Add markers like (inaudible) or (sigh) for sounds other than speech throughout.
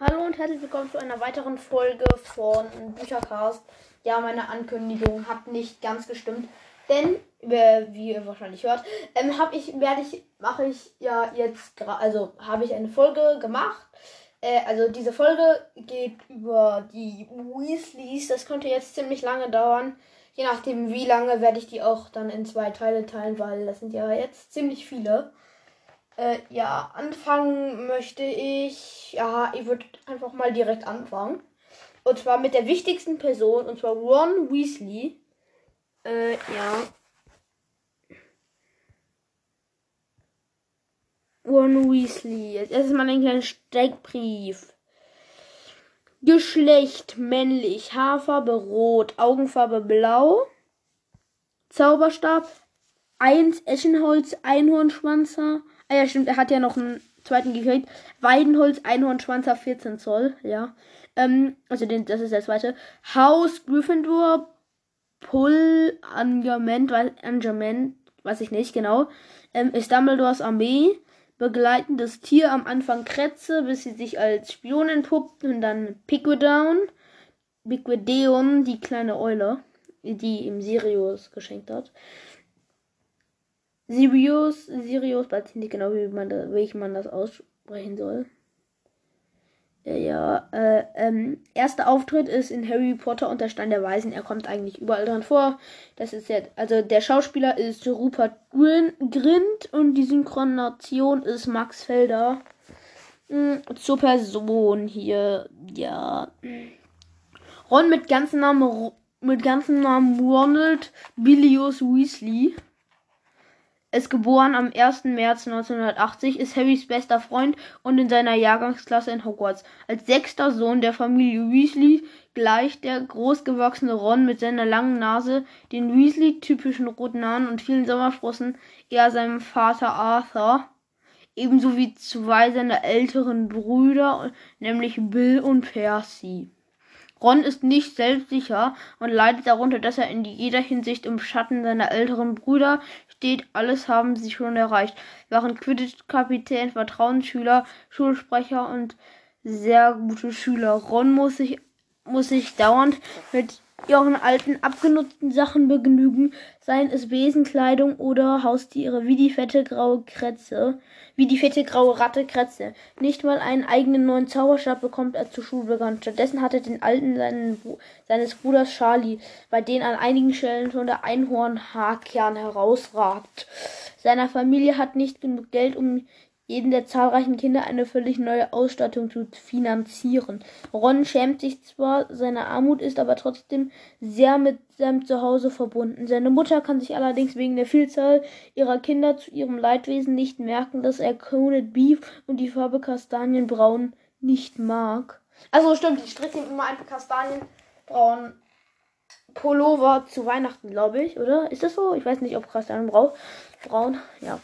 Hallo und herzlich willkommen zu einer weiteren Folge von Büchercast. Ja, meine Ankündigung hat nicht ganz gestimmt, denn wie ihr wahrscheinlich hört, ähm, habe ich werde ich mache ich ja jetzt also habe ich eine Folge gemacht. Äh, also diese Folge geht über die Weasleys. Das könnte jetzt ziemlich lange dauern. Je nachdem, wie lange werde ich die auch dann in zwei Teile teilen, weil das sind ja jetzt ziemlich viele. Äh, ja, anfangen möchte ich. Ja, ich würde einfach mal direkt anfangen. Und zwar mit der wichtigsten Person, und zwar Ron Weasley. Äh, ja. Ron Weasley. Jetzt erstmal einen kleinen Steckbrief. Geschlecht männlich, Haarfarbe rot, Augenfarbe blau. Zauberstab 1 Eschenholz, Einhornschwanzer, Ah ja, stimmt, er hat ja noch einen zweiten gekriegt. Weidenholz, Einhornschwanzer, 14 Zoll, ja. Ähm, also den, das ist der zweite. Haus Gryffindor, Pull, Angament, Angament, weiß ich nicht genau. Ähm, ist Dumbledores Armee. Begleitendes Tier am Anfang Kretze, bis sie sich als Spion entpuppt und dann Piquidown. Piquideon, die kleine Eule, die ihm Sirius geschenkt hat. Sirius, Sirius, weiß ich nicht genau, wie man, da, wie man das aussprechen soll. Ja, äh, ähm, erster Auftritt ist in Harry Potter und der Stein der Weisen. Er kommt eigentlich überall dran vor. Das ist jetzt, also der Schauspieler ist Rupert Grint und die Synchronation ist Max Felder. Hm, zur Person hier, ja. Ron mit ganzen Namen, mit ganzen Namen Ronald Bilius Weasley ist geboren am 1. März 1980, ist Harrys bester Freund und in seiner Jahrgangsklasse in Hogwarts. Als sechster Sohn der Familie Weasley gleicht der großgewachsene Ron mit seiner langen Nase, den Weasley-typischen roten Haaren und vielen Sommersprossen eher seinem Vater Arthur, ebenso wie zwei seiner älteren Brüder, nämlich Bill und Percy. Ron ist nicht selbstsicher und leidet darunter, dass er in jeder Hinsicht im Schatten seiner älteren Brüder steht. Alles haben sie schon erreicht. Waren Quidditch-Kapitän, Vertrauensschüler, Schulsprecher und sehr gute Schüler. Ron muss sich, muss sich dauernd mit ihren alten abgenutzten Sachen begnügen, seien es Besenkleidung oder Haustiere, wie die fette graue Kretze, wie die fette graue Ratte Kretze. Nicht mal einen eigenen neuen Zauberstab bekommt er zur Schulbegann. Stattdessen hat er den alten seinen, seines Bruders Charlie, bei dem an einigen Stellen schon der Einhornhaarkern herausragt. Seiner Familie hat nicht genug Geld, um jedem der zahlreichen Kinder eine völlig neue Ausstattung zu finanzieren. Ron schämt sich zwar seiner Armut, ist aber trotzdem sehr mit seinem Zuhause verbunden. Seine Mutter kann sich allerdings wegen der Vielzahl ihrer Kinder zu ihrem Leidwesen nicht merken, dass er Coned Beef und die Farbe Kastanienbraun nicht mag. Also stimmt, ich stricke ihm immer einen Kastanienbraun Pullover zu Weihnachten, glaube ich, oder? Ist das so? Ich weiß nicht, ob Kastanienbraun. Braun, ja.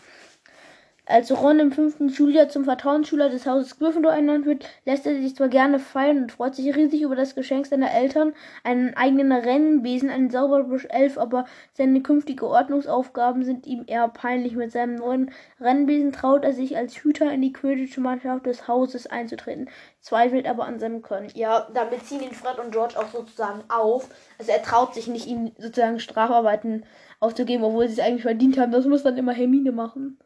Als Ron im fünften Schuljahr zum Vertrauensschüler des Hauses Gryffindor ernannt wird, lässt er sich zwar gerne feiern und freut sich riesig über das Geschenk seiner Eltern, einen eigenen Rennbesen, einen Zauberbusch Elf, aber seine künftigen Ordnungsaufgaben sind ihm eher peinlich. Mit seinem neuen Rennbesen traut er sich als Hüter in die Quidditch-Mannschaft des Hauses einzutreten, zweifelt aber an seinem Können. Ja, damit ziehen ihn Fred und George auch sozusagen auf. Also er traut sich nicht, ihnen sozusagen Strafarbeiten aufzugeben, obwohl sie es eigentlich verdient haben. Das muss dann immer Hermine machen.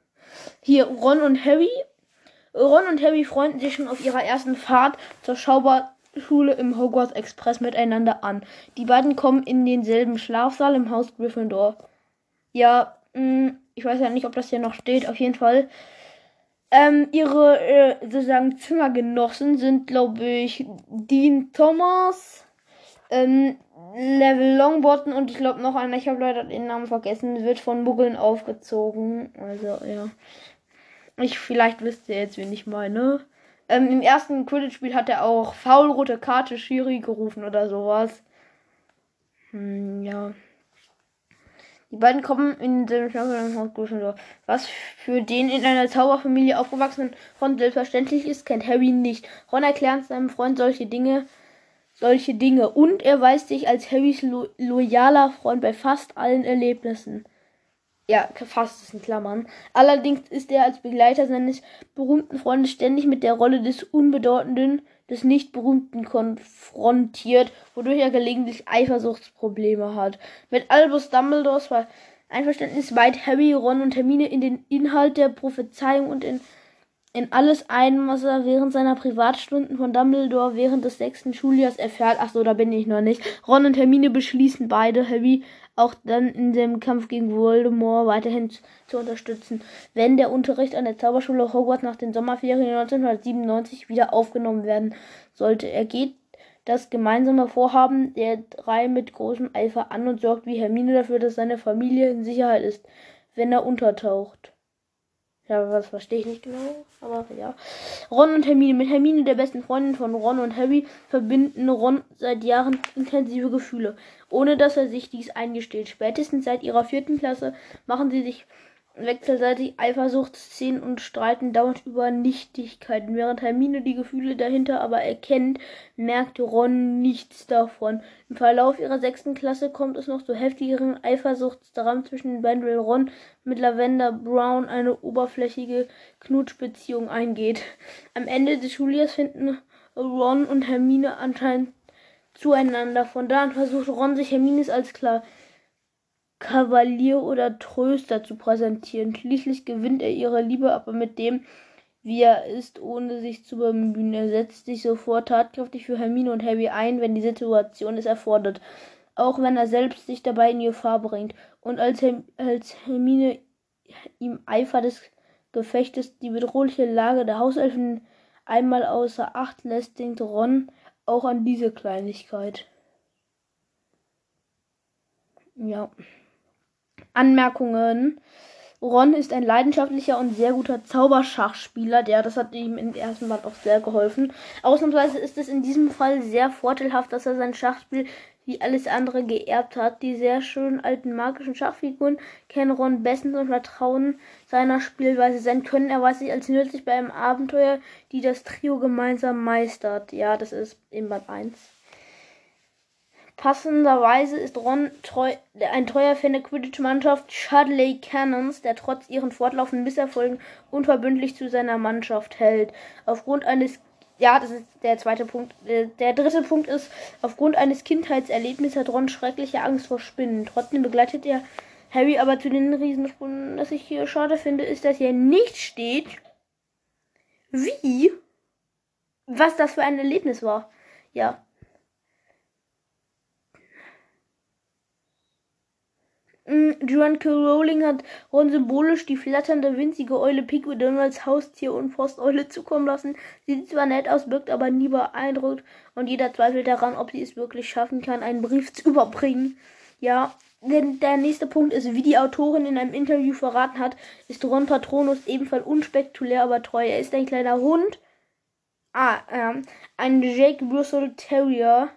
Hier Ron und Harry. Ron und Harry freunden sich schon auf ihrer ersten Fahrt zur Schauberschule im Hogwarts Express miteinander an. Die beiden kommen in denselben Schlafsaal im Haus Gryffindor. Ja, mh, hm, ich weiß ja nicht, ob das hier noch steht. Auf jeden Fall. Ähm, ihre äh, sozusagen Zimmergenossen sind, glaube ich, Dean Thomas, ähm, Level Longbottom und ich glaube noch einer, ich habe leider den Namen vergessen, wird von Muggeln aufgezogen. Also, ja. Ich, vielleicht wisst ihr jetzt, wen ich meine. Ähm, Im ersten Quidditch-Spiel hat er auch faulrote Karte Shiri gerufen oder sowas. Hm, ja. Die beiden kommen in den Haus Gryffindor. Was für den in einer Zauberfamilie aufgewachsenen Ron selbstverständlich ist, kennt Harry nicht. Ron erklärt seinem Freund solche Dinge, solche Dinge und er weist sich als Harrys lo loyaler Freund bei fast allen Erlebnissen. Ja, fast ist in Klammern. Allerdings ist er als Begleiter seines berühmten Freundes ständig mit der Rolle des unbedeutenden des nicht berühmten konfrontiert, wodurch er gelegentlich Eifersuchtsprobleme hat. Mit Albus Dumbledores Einverständnis weiht Harry, Ron und Hermine in den Inhalt der Prophezeiung und in in alles ein, was er während seiner Privatstunden von Dumbledore während des sechsten Schuljahres erfährt. Ach so, da bin ich noch nicht. Ron und Hermine beschließen beide, Harry auch dann in dem Kampf gegen Voldemort weiterhin zu unterstützen, wenn der Unterricht an der Zauberschule Hogwarts nach den Sommerferien 1997 wieder aufgenommen werden sollte. Er geht das gemeinsame Vorhaben der drei mit großem Eifer an und sorgt wie Hermine dafür, dass seine Familie in Sicherheit ist, wenn er untertaucht. Ja, was verstehe ich nicht genau, aber ja. Ron und Hermine. Mit Hermine, der besten Freundin von Ron und Harry, verbinden Ron seit Jahren intensive Gefühle, ohne dass er sich dies eingesteht. Spätestens seit ihrer vierten Klasse machen sie sich wechselseitig Eifersuchtsszenen und streiten dauernd über Nichtigkeiten. Während Hermine die Gefühle dahinter aber erkennt, merkt Ron nichts davon. Im Verlauf ihrer sechsten Klasse kommt es noch zu heftigeren Eifersuchtsdramen zwischen den weil Ron mit Lavender Brown eine oberflächige Knutschbeziehung eingeht. Am Ende des Schuljahres finden Ron und Hermine anscheinend zueinander. Von da an versucht Ron sich Hermines als klar Kavalier oder Tröster zu präsentieren. Schließlich gewinnt er ihre Liebe aber mit dem, wie er ist, ohne sich zu bemühen. Er setzt sich sofort tatkräftig für Hermine und Harry ein, wenn die Situation es erfordert, auch wenn er selbst sich dabei in Gefahr bringt. Und als, Herm als Hermine im Eifer des Gefechtes die bedrohliche Lage der Hauselfen einmal außer Acht lässt, denkt Ron auch an diese Kleinigkeit. Ja. Anmerkungen. Ron ist ein leidenschaftlicher und sehr guter Zauberschachspieler, der das hat ihm im ersten Band auch sehr geholfen. Ausnahmsweise ist es in diesem Fall sehr vorteilhaft, dass er sein Schachspiel wie alles andere geerbt hat. Die sehr schönen alten magischen Schachfiguren kennen Ron bestens und vertrauen seiner Spielweise. Sein Können erweist sich als nützlich bei einem Abenteuer, die das Trio gemeinsam meistert. Ja, das ist im Band 1. Passenderweise ist Ron treu, ein treuer Fan der Quidditch-Mannschaft Shadley Cannons, der trotz ihren fortlaufenden Misserfolgen unverbündlich zu seiner Mannschaft hält. Aufgrund eines ja, das ist der zweite Punkt. Äh, der dritte Punkt ist, aufgrund eines Kindheitserlebnisses hat Ron schreckliche Angst vor Spinnen. Trotzdem begleitet er Harry aber zu den Riesenspinnen. Was ich hier schade finde, ist, dass hier nicht steht, wie, was das für ein Erlebnis war. Ja, Joan K. Rowling hat Ron symbolisch die flatternde, winzige Eule Pigwidon als Haustier und Forsteule zukommen lassen. Sie sieht zwar nett aus, wirkt aber nie beeindruckt und jeder zweifelt daran, ob sie es wirklich schaffen kann, einen Brief zu überbringen. Ja, denn der nächste Punkt ist, wie die Autorin in einem Interview verraten hat, ist Ron Patronus ebenfalls unspektakulär, aber treu. Er ist ein kleiner Hund. Ah, ähm, ein Jake Russell Terrier.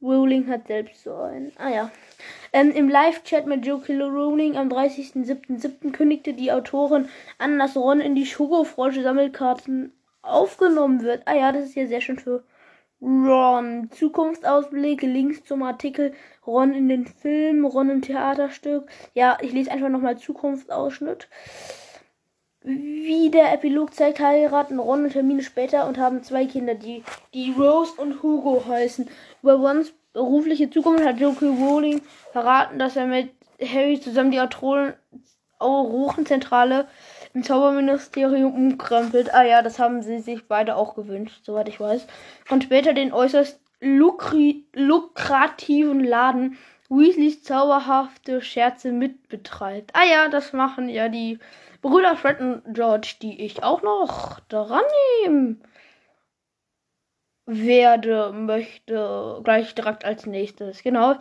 Rowling hat selbst so einen. Ah ja. Ähm, Im Live-Chat mit Joe Kilo Rowling am 30.07.07. kündigte die Autorin an, dass Ron in die Schokofrosche-Sammelkarten aufgenommen wird. Ah ja, das ist ja sehr schön für Ron. Zukunftsausblicke, Links zum Artikel Ron in den Film, Ron im Theaterstück. Ja, ich lese einfach nochmal Zukunftsausschnitt. Wie der Epilog zeigt, heiraten Ron und Hermine später und haben zwei Kinder, die, die Rose und Hugo heißen. Über Rons berufliche Zukunft hat J.K. Rowling verraten, dass er mit Harry zusammen die Autorenzentrale im Zauberministerium umkrempelt. Ah ja, das haben sie sich beide auch gewünscht, soweit ich weiß. Und später den äußerst lukri lukrativen Laden Weasleys zauberhafte Scherze mitbetreibt. Ah ja, das machen ja die Brüder Fred und George, die ich auch noch dran nehme werde, möchte, gleich direkt als nächstes. Genau.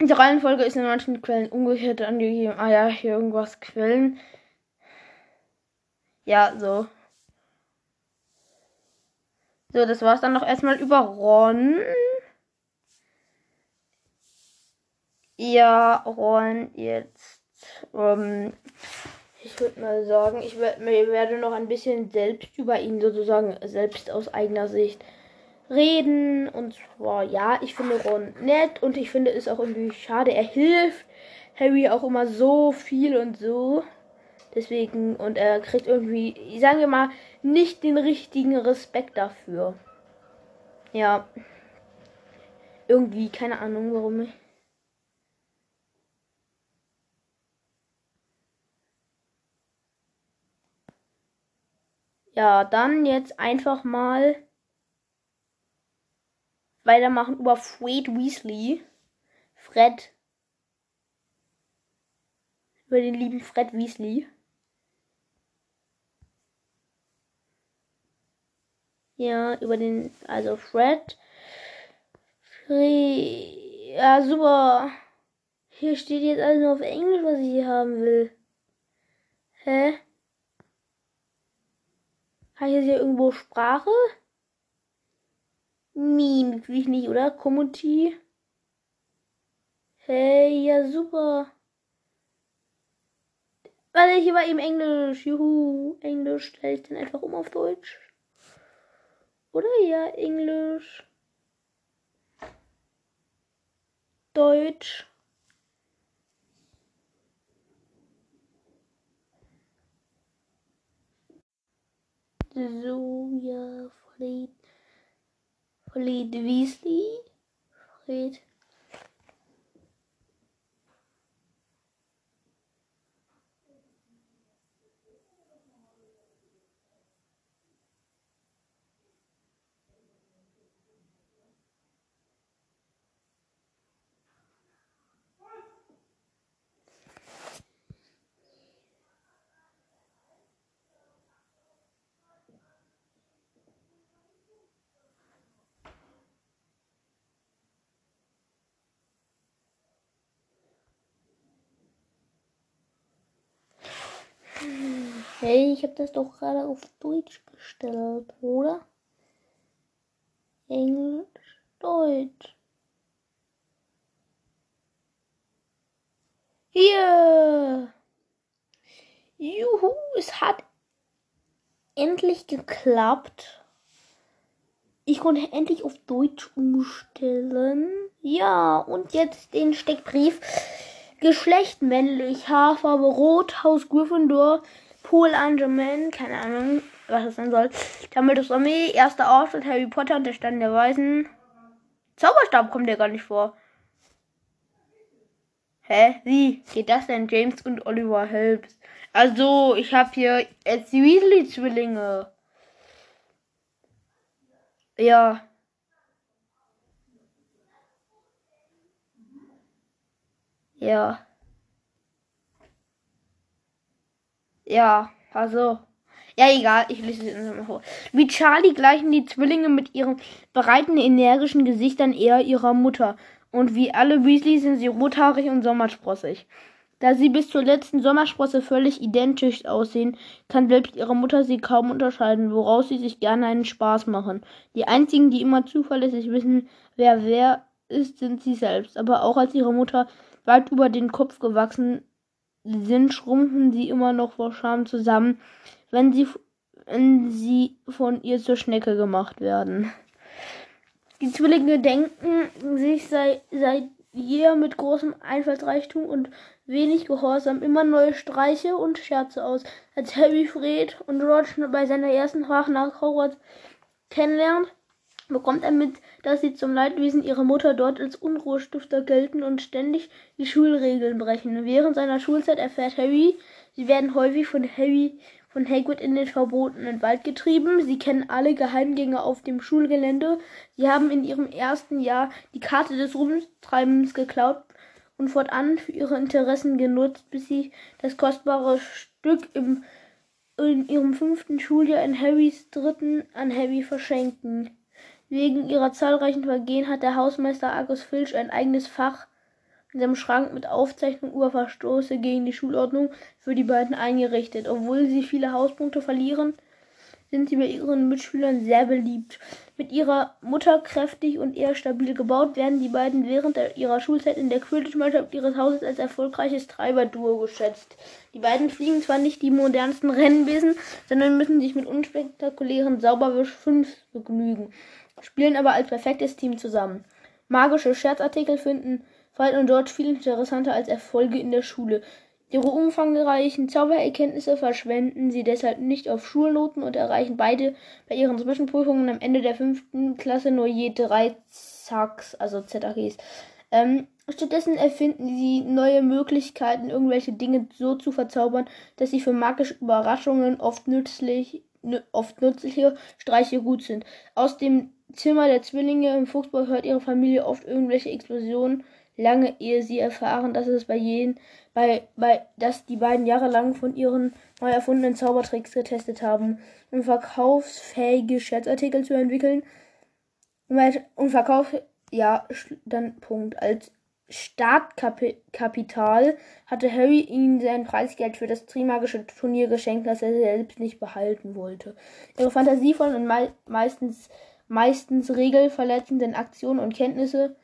Die Reihenfolge ist in manchen Quellen umgekehrt angegeben. Ah ja, hier irgendwas Quellen. Ja, so. So, das war's dann noch erstmal über Ron. Ja, Ron, jetzt. Ähm, ich würde mal sagen, ich werde noch ein bisschen selbst über ihn sozusagen selbst aus eigener Sicht reden. Und zwar, ja, ich finde Ron nett und ich finde es auch irgendwie schade. Er hilft Harry auch immer so viel und so. Deswegen, und er kriegt irgendwie, sagen wir mal, nicht den richtigen Respekt dafür. Ja. Irgendwie, keine Ahnung warum. Ja, dann jetzt einfach mal weitermachen über Fred Weasley. Fred. Über den lieben Fred Weasley. Ja, über den, also Fred. Fred. Ja, super. Hier steht jetzt alles nur auf Englisch, was ich hier haben will. Hä? Jetzt hier irgendwo Sprache? Mimik will ich nicht, oder? Community. Hey, ja, super. Warte, hier war eben Englisch. Juhu, Englisch. Stelle ich dann einfach um auf Deutsch. Oder ja, Englisch. Deutsch. So, ja, Fred. Fred Weasley. Fred. Hey, ich habe das doch gerade auf Deutsch gestellt, oder? Englisch, Deutsch. Hier. Juhu, es hat endlich geklappt. Ich konnte endlich auf Deutsch umstellen. Ja, und jetzt den Steckbrief. Geschlecht männlich, Haarfarbe rot, Haus Gryffindor, Pol Angeman, keine Ahnung, was das sein soll. Dumbledores Armee, erster Auftritt, Harry Potter und der Stand der Weisen. Zauberstab kommt ja gar nicht vor. Hä? Wie geht das denn? James und Oliver Helps. Also, ich habe hier jetzt die Weasley-Zwillinge. Ja. Ja. Ja, also. Ja, egal, ich lese es einfach mal vor. Wie Charlie gleichen die Zwillinge mit ihren breiten, energischen Gesichtern eher ihrer Mutter. Und wie alle Weasley sind sie rothaarig und sommersprossig. Da sie bis zur letzten Sommersprosse völlig identisch aussehen, kann selbst ihre Mutter sie kaum unterscheiden, woraus sie sich gerne einen Spaß machen. Die einzigen, die immer zuverlässig wissen, wer wer ist, sind sie selbst. Aber auch als ihre Mutter weit über den Kopf gewachsen sind, schrumpfen sie immer noch vor Scham zusammen, wenn sie, wenn sie von ihr zur Schnecke gemacht werden. Die Zwillinge denken sich seit, seit jeher mit großem Einfallsreichtum und wenig Gehorsam immer neue Streiche und Scherze aus. Als Harry Fred und George bei seiner ersten Fahrt nach Hogwarts kennenlernt, bekommt er mit, dass sie zum Leidwesen ihrer Mutter dort als Unruhestifter gelten und ständig die Schulregeln brechen. Während seiner Schulzeit erfährt Harry, sie werden häufig von Harry von Hagrid in den verbotenen Wald getrieben. Sie kennen alle Geheimgänge auf dem Schulgelände. Sie haben in ihrem ersten Jahr die Karte des Rumtreibens geklaut und fortan für ihre Interessen genutzt, bis sie das kostbare Stück im, in ihrem fünften Schuljahr in Harrys dritten an Harry verschenken. Wegen ihrer zahlreichen Vergehen hat der Hausmeister Argus Filch ein eigenes Fach in seinem Schrank mit Aufzeichnung über Verstoße gegen die Schulordnung für die beiden eingerichtet. Obwohl sie viele Hauspunkte verlieren, sind sie bei ihren Mitschülern sehr beliebt. Mit ihrer Mutter kräftig und eher stabil gebaut, werden die beiden während ihrer Schulzeit in der Quidditch-Mannschaft ihres Hauses als erfolgreiches Treiberduo geschätzt. Die beiden fliegen zwar nicht die modernsten Rennbesen, sondern müssen sich mit unspektakulären Sauberwisch 5 begnügen spielen aber als perfektes Team zusammen. Magische Scherzartikel finden Fred und George viel interessanter als Erfolge in der Schule. Ihre umfangreichen Zaubererkenntnisse verschwenden sie deshalb nicht auf Schulnoten und erreichen beide bei ihren Zwischenprüfungen am Ende der fünften Klasse nur je drei Zacks, also ZAGs. Ähm, stattdessen erfinden sie neue Möglichkeiten, irgendwelche Dinge so zu verzaubern, dass sie für magische Überraschungen oft nützlich, oft nützliche Streiche gut sind. Aus dem Zimmer der Zwillinge im Fuchsbau hört ihre Familie oft irgendwelche Explosionen, lange ehe sie erfahren, dass es bei jenen, bei, bei, dass die beiden jahrelang von ihren neu erfundenen Zaubertricks getestet haben, um verkaufsfähige Scherzartikel zu entwickeln. Und Verkauf ja, dann Punkt. Als Startkapital hatte Harry ihnen sein Preisgeld für das Trimagische Turnier geschenkt, das er selbst nicht behalten wollte. Ihre fantasievollen und mei meistens, meistens regelverletzenden Aktionen und Kenntnisse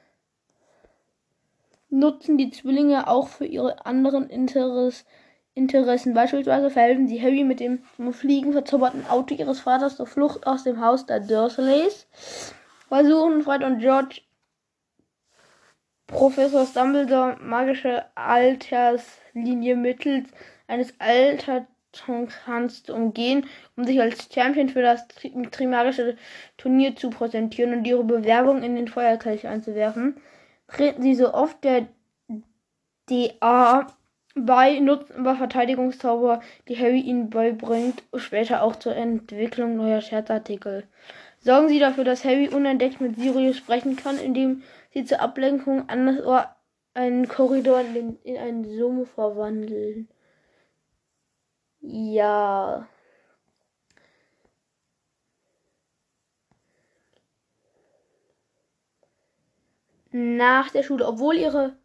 nutzen die Zwillinge auch für ihre anderen Interess Interessen. Beispielsweise verhelfen sie Harry mit dem zum Fliegen verzauberten Auto ihres Vaters zur Flucht aus dem Haus der Dursleys. Versuchen Fred und George Professor Dumbledore magische Alterslinie mittels eines Altertons zu umgehen, um sich als Champion für das Trimagische Turnier zu präsentieren und ihre Bewerbung in den Feuerkelch einzuwerfen. Treten sie so oft der DA bei, nutzen aber Verteidigungszauber, die Harry ihnen beibringt, später auch zur Entwicklung neuer Scherzartikel. Sorgen sie dafür, dass Harry unentdeckt mit Sirius sprechen kann, indem sie zur Ablenkung an das Ohr einen Korridor in, den, in einen Summe verwandeln. Ja. Nach der Schule, obwohl ihre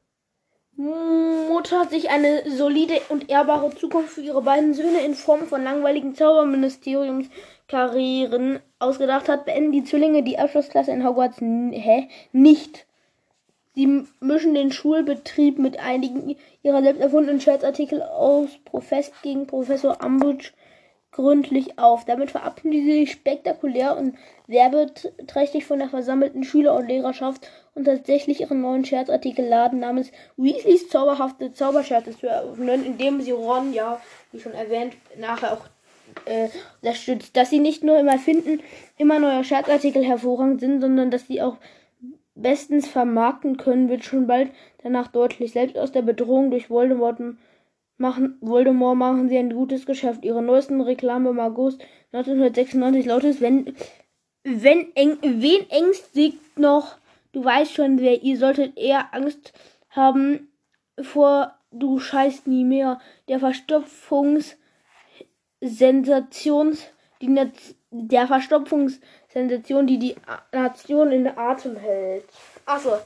Mutter sich eine solide und ehrbare Zukunft für ihre beiden Söhne in Form von langweiligen Zauberministeriumskarrieren ausgedacht hat, beenden die Zwillinge die Abschlussklasse in Hogwarts hä? nicht. Sie mischen den Schulbetrieb mit einigen ihrer selbst erfundenen Scherzartikel aus Profess gegen Professor Umbridge gründlich auf. Damit verabschieden sie sich spektakulär und werbeträchtig von der versammelten Schüler- und Lehrerschaft und tatsächlich ihren neuen Scherzartikelladen namens Weasleys zauberhafte Zauberscherze zu eröffnen, indem sie Ron, ja, wie schon erwähnt, nachher auch äh, unterstützt. Dass sie nicht nur im Erfinden immer neue Scherzartikel hervorragend sind, sondern dass sie auch bestens vermarkten können, wird schon bald danach deutlich. Selbst aus der Bedrohung durch Voldemort machen, Voldemort machen sie ein gutes Geschäft. Ihre neuesten Reklame im August 1996 lautet, wenn, wenn eng, wen ängstigt noch, du weißt schon, wer, ihr solltet eher Angst haben vor, du scheißt nie mehr, der Verstopfungssensations, die der Verstopfungssensation, die die Nation in Atem hält. Achso.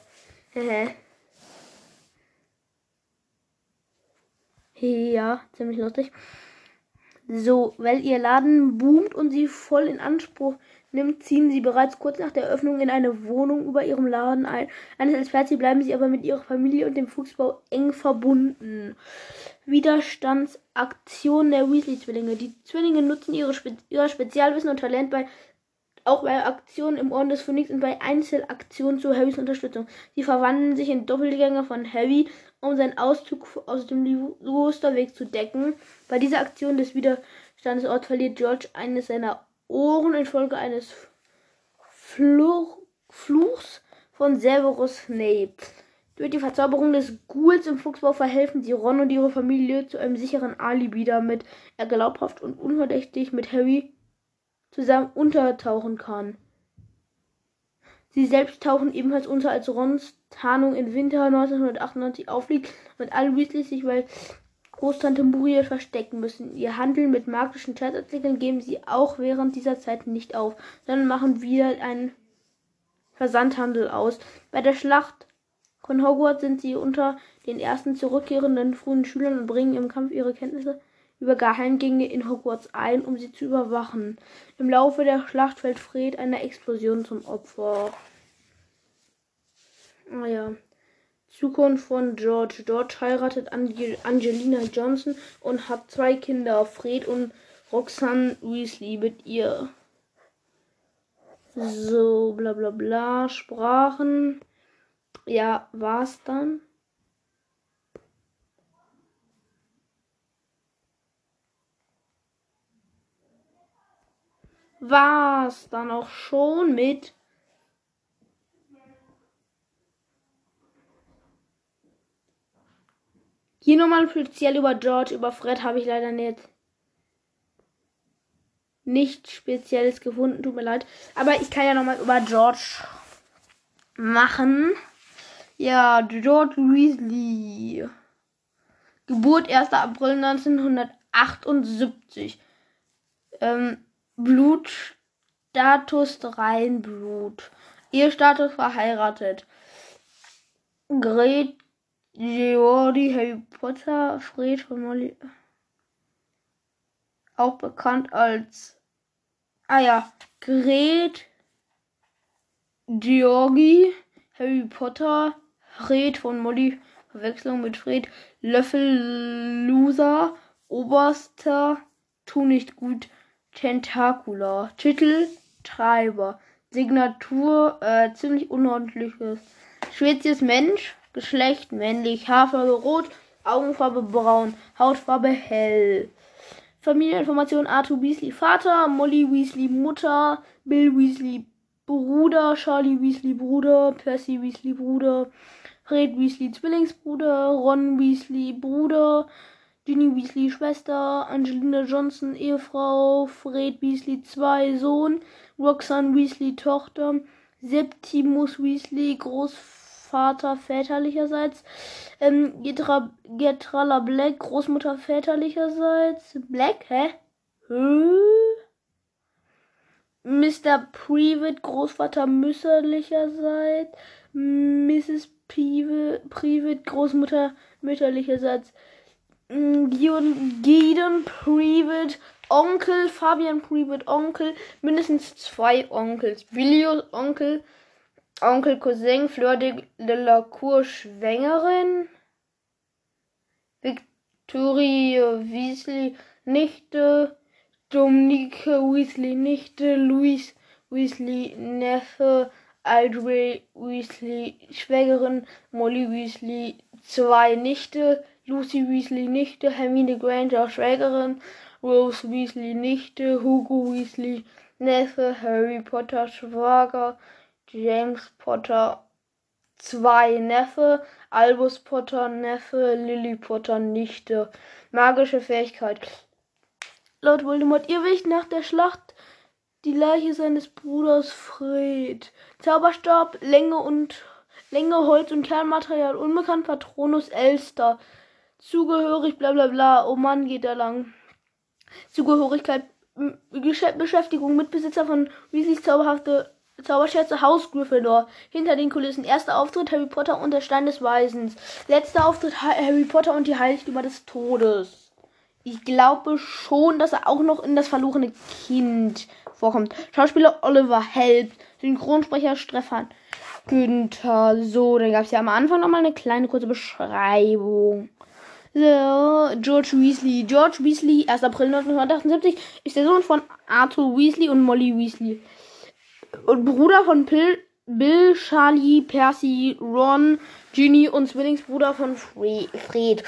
ja, ziemlich lustig. So, weil ihr Laden boomt und sie voll in Anspruch nimmt, ziehen sie bereits kurz nach der Öffnung in eine Wohnung über ihrem Laden ein. Eines als fertig bleiben sie aber mit ihrer Familie und dem Fußbau eng verbunden. Widerstandsaktion der Weasley-Zwillinge. Die Zwillinge nutzen ihre Spe ihr Spezialwissen und Talent bei auch bei Aktionen im Orden des Phönix und bei Einzelaktionen zu Harrys Unterstützung. Sie verwandeln sich in Doppelgänger von Harry, um seinen Auszug aus dem Klosterweg zu decken. Bei dieser Aktion des Widerstandsort verliert George eines seiner Ohren infolge eines Fluch Fluchs von Severus Snape. Durch die Verzauberung des Ghouls im Fuchsbau verhelfen sie Ron und ihre Familie zu einem sicheren Alibi, damit er glaubhaft und unverdächtig mit Harry zusammen untertauchen kann. Sie selbst tauchen ebenfalls unter, als Rons Tarnung im Winter 1998 aufliegt und alle Weasleys sich bei Großtante Muriel verstecken müssen. Ihr Handeln mit magischen Scherzartikeln geben sie auch während dieser Zeit nicht auf, sondern machen wieder einen Versandhandel aus. Bei der Schlacht von Hogwarts sind sie unter den ersten zurückkehrenden frühen Schülern und bringen im Kampf ihre Kenntnisse über Geheimgänge in Hogwarts ein, um sie zu überwachen. Im Laufe der Schlacht fällt Fred einer Explosion zum Opfer. Ah Zukunft von George. George heiratet Angelina Johnson und hat zwei Kinder, Fred und Roxanne Weasley mit ihr. So, bla bla bla. Sprachen. Ja, war's dann. War's dann auch schon mit Hier nochmal speziell über George, über Fred habe ich leider nicht nichts Spezielles gefunden, tut mir leid. Aber ich kann ja nochmal über George machen. Ja, George Weasley. Geburt 1. April 1978. Ähm, Blutstatus Reinblut. Ehestatus verheiratet. Gret Geordi Harry Potter, Fred von Molly. Auch bekannt als. Ah ja, Gret Georgi Harry Potter, Fred von Molly. Verwechslung mit Fred. Löffel Loser, Oberster, tu nicht gut, Tentacular. Titel, Treiber. Signatur, äh, ziemlich unordentliches. Spezies Mensch, Geschlecht männlich, Haarfarbe rot, Augenfarbe braun, Hautfarbe hell. Familieninformation Arthur Weasley Vater, Molly Weasley Mutter, Bill Weasley Bruder, Charlie Weasley Bruder, Percy Weasley Bruder, Fred Weasley Zwillingsbruder, Ron Weasley Bruder, Ginny Weasley Schwester, Angelina Johnson Ehefrau, Fred Weasley 2 Sohn, Roxanne Weasley Tochter, Septimus Weasley Großvater, Vater väterlicherseits. Ähm, Getra, Getrala Black, Großmutter väterlicherseits. Black, hä? Hä? Mr. Privet, Großvater mütterlicherseits. Mrs. Privet, Großmutter mütterlicherseits. Gideon Privet, Onkel, Fabian Privet, Onkel, mindestens zwei Onkels. Bilios Onkel, Onkel, Cousin, Fleur de, la Cour, Schwängerin. Victorie Weasley, Nichte. Dominique Weasley, Nichte. Louis Weasley, Neffe. Aldray Weasley, Schwägerin. Molly Weasley, zwei Nichte. Lucy Weasley, Nichte. Hermine Granger, Schwägerin. Rose Weasley, Nichte. Hugo Weasley, Neffe. Harry Potter, Schwager. James Potter zwei Neffe, Albus Potter Neffe, Lily Potter Nichte. Magische Fähigkeit. Laut Voldemort Irrwicht nach der Schlacht die Leiche seines Bruders Fred. Zauberstab, Länge und Länge, Holz und Kernmaterial unbekannt, Patronus Elster. Zugehörig, bla bla bla. Oh Mann, geht da lang. Zugehörigkeit, Beschäftigung mit Besitzer von Weasleys zauberhafte Zauberschätze Haus Gryffindor. Hinter den Kulissen. Erster Auftritt Harry Potter und der Stein des Weisens. Letzter Auftritt Harry Potter und die Heiligtümer des Todes. Ich glaube schon, dass er auch noch in das verlorene Kind vorkommt. Schauspieler Oliver Help. Synchronsprecher Stefan Günther. So, dann gab es ja am Anfang nochmal eine kleine kurze Beschreibung. So, George Weasley. George Weasley, 1. April 1978, ist der Sohn von Arthur Weasley und Molly Weasley und Bruder von Pil Bill, Charlie, Percy, Ron, Ginny und Zwillingsbruder von Fred.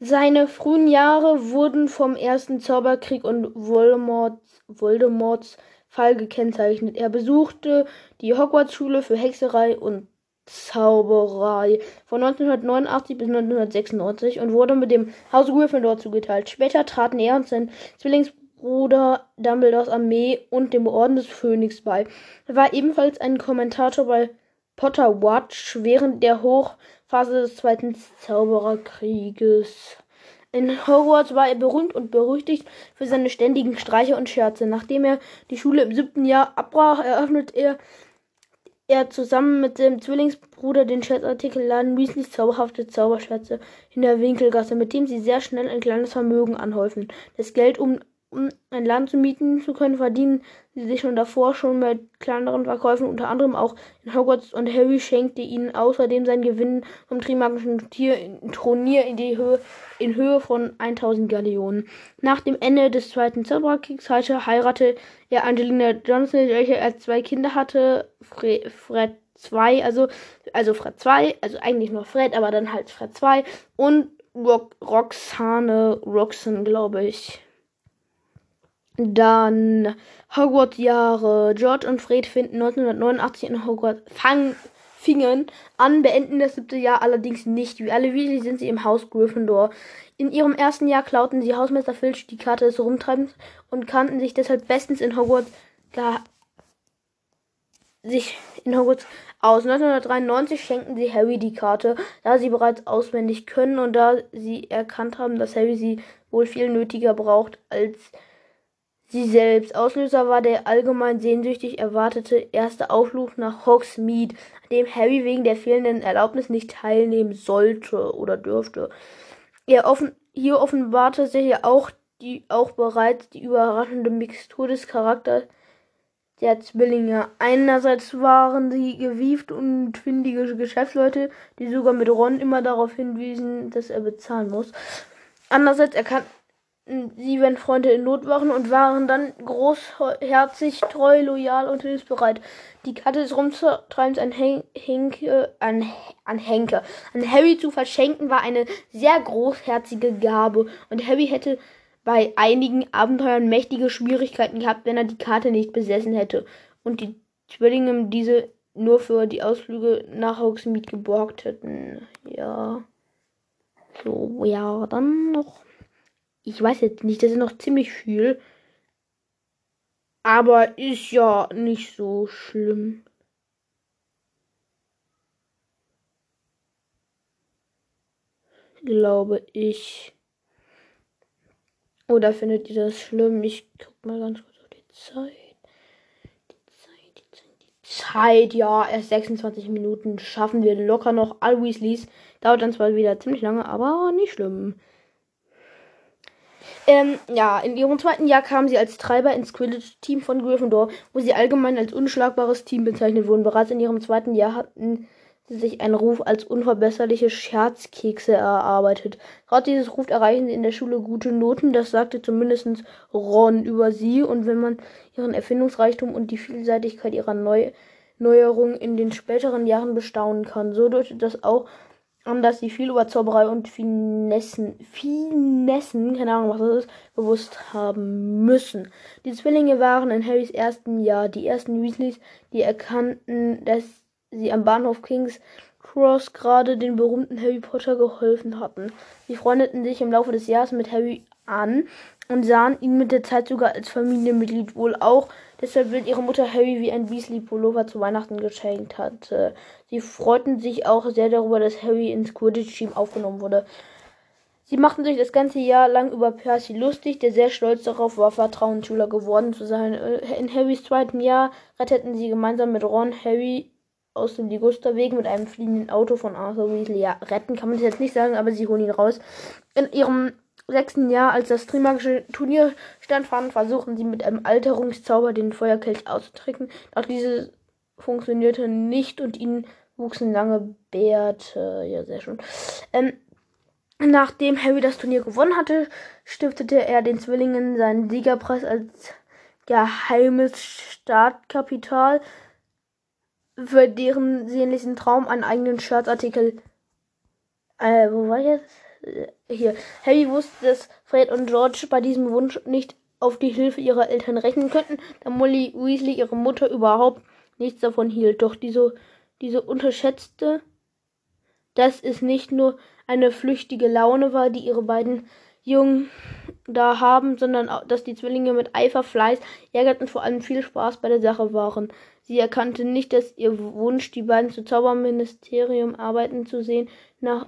Seine frühen Jahre wurden vom ersten Zauberkrieg und Voldemorts, Voldemorts Fall gekennzeichnet. Er besuchte die Hogwarts-Schule für Hexerei und Zauberei von 1989 bis 1996 und wurde mit dem Haus Gryffindor zugeteilt. Später traten er und sein Zwillingsbruder Bruder Dumbledores Armee und dem Orden des Phönix bei. Er war ebenfalls ein Kommentator bei Potter Watch während der Hochphase des Zweiten Zaubererkrieges. In Hogwarts war er berühmt und berüchtigt für seine ständigen Streiche und Scherze. Nachdem er die Schule im siebten Jahr abbrach, eröffnet er, er zusammen mit seinem Zwillingsbruder den Scherzartikelladen Weasleys zauberhafte Zauberscherze in der Winkelgasse, mit dem sie sehr schnell ein kleines Vermögen anhäufen. Das Geld, um um ein Land zu mieten zu können, verdienen sie sich schon davor schon mit kleineren Verkäufen, unter anderem auch in Hogwarts und Harry schenkte ihnen außerdem sein Gewinn vom Trimagischen Tier Turnier in die Höhe, in Höhe von 1000 Galeonen. Nach dem Ende des Zweiten Zauberkriegs heiratete er Angelina Johnson, welche er zwei Kinder hatte, Fred, Fred 2, also, also Fred 2, also eigentlich nur Fred, aber dann halt Fred 2 und Roxane Roxanne, glaube ich. Dann Hogwarts-Jahre. George und Fred finden 1989 in Hogwarts, fang, fingen an, beenden das siebte Jahr allerdings nicht. Wie alle Weasley sind sie im Haus Gryffindor. In ihrem ersten Jahr klauten sie Hausmeister Filch die Karte des Rumtreibens und kannten sich deshalb bestens in Hogwarts sich in Hogwarts aus. 1993 schenken sie Harry die Karte, da sie bereits auswendig können und da sie erkannt haben, dass Harry sie wohl viel nötiger braucht als sie selbst. Auslöser war der allgemein sehnsüchtig erwartete erste Aufruf nach Hogsmeade, an dem Harry wegen der fehlenden Erlaubnis nicht teilnehmen sollte oder dürfte. Er offen, hier offenbarte sich ja auch, die, auch bereits die überraschende Mixtur des Charakters der Zwillinge. Einerseits waren sie gewieft und findige Geschäftsleute, die sogar mit Ron immer darauf hinwiesen, dass er bezahlen muss. Andererseits erkannten sie, wenn Freunde in Not waren und waren dann großherzig, treu, loyal und hilfsbereit. Die Karte des Rumtreibens an, Henke, an, an Henke, an Harry zu verschenken, war eine sehr großherzige Gabe und Harry hätte bei einigen Abenteuern mächtige Schwierigkeiten gehabt, wenn er die Karte nicht besessen hätte und die Zwillinge diese nur für die Ausflüge nach Hogsmeade geborgt hätten. Ja. So, ja, dann noch. Ich weiß jetzt nicht, das ist noch ziemlich viel. Aber ist ja nicht so schlimm. Glaube ich. Oder findet ihr das schlimm? Ich guck mal ganz kurz auf die Zeit. Die Zeit, die Zeit, die Zeit. Ja, erst 26 Minuten schaffen wir locker noch. All Weasleys. Dauert dann zwar wieder ziemlich lange, aber nicht schlimm. Ähm, ja, in ihrem zweiten Jahr kamen sie als Treiber ins Quidditch-Team von Gryffindor, wo sie allgemein als unschlagbares Team bezeichnet wurden. Bereits in ihrem zweiten Jahr hatten sich einen Ruf als unverbesserliche Scherzkekse erarbeitet. Trotz dieses Ruf erreichen sie in der Schule gute Noten, das sagte zumindest Ron über sie, und wenn man ihren Erfindungsreichtum und die Vielseitigkeit ihrer Neu Neuerungen in den späteren Jahren bestaunen kann. So deutet das auch an, dass sie viel über Zauberei und Finessen, Finessen, keine Ahnung was das ist, bewusst haben müssen. Die Zwillinge waren in Harrys ersten Jahr die ersten Weasleys, die erkannten, dass sie am Bahnhof Kings Cross gerade den berühmten Harry Potter geholfen hatten. Sie freundeten sich im Laufe des Jahres mit Harry an und sahen ihn mit der Zeit sogar als Familienmitglied wohl auch. Deshalb wird ihre Mutter Harry wie ein Weasley-Pullover zu Weihnachten geschenkt hatte. Sie freuten sich auch sehr darüber, dass Harry ins Quidditch-Team aufgenommen wurde. Sie machten sich das ganze Jahr lang über Percy lustig, der sehr stolz darauf war, Vertrauensschüler geworden zu sein. In Harrys zweiten Jahr retteten sie gemeinsam mit Ron Harry aus dem Ligusterweg mit einem fliegenden Auto von Arthur Weasley. Ja, retten kann man das jetzt nicht sagen, aber sie holen ihn raus. In ihrem sechsten Jahr, als das Trimagische Turnier stattfand, versuchen sie mit einem Alterungszauber den Feuerkelch auszutrinken. Doch dieses funktionierte nicht und ihnen wuchsen lange Bärte. Ja, sehr schön. Ähm, nachdem Harry das Turnier gewonnen hatte, stiftete er den Zwillingen seinen Siegerpreis als geheimes Startkapital für deren sehnlichen Traum einen eigenen Shirtartikel. Äh, wo war jetzt? Hier. Harry wusste, dass Fred und George bei diesem Wunsch nicht auf die Hilfe ihrer Eltern rechnen könnten, da Molly Weasley ihre Mutter überhaupt nichts davon hielt. Doch diese, diese unterschätzte, dass es nicht nur eine flüchtige Laune war, die ihre beiden Jungen da haben, sondern auch, dass die Zwillinge mit Eifer, Fleiß, Ehrgeiz und vor allem viel Spaß bei der Sache waren. Sie erkannte nicht, dass ihr Wunsch, die beiden zu Zauberministerium arbeiten zu sehen, nach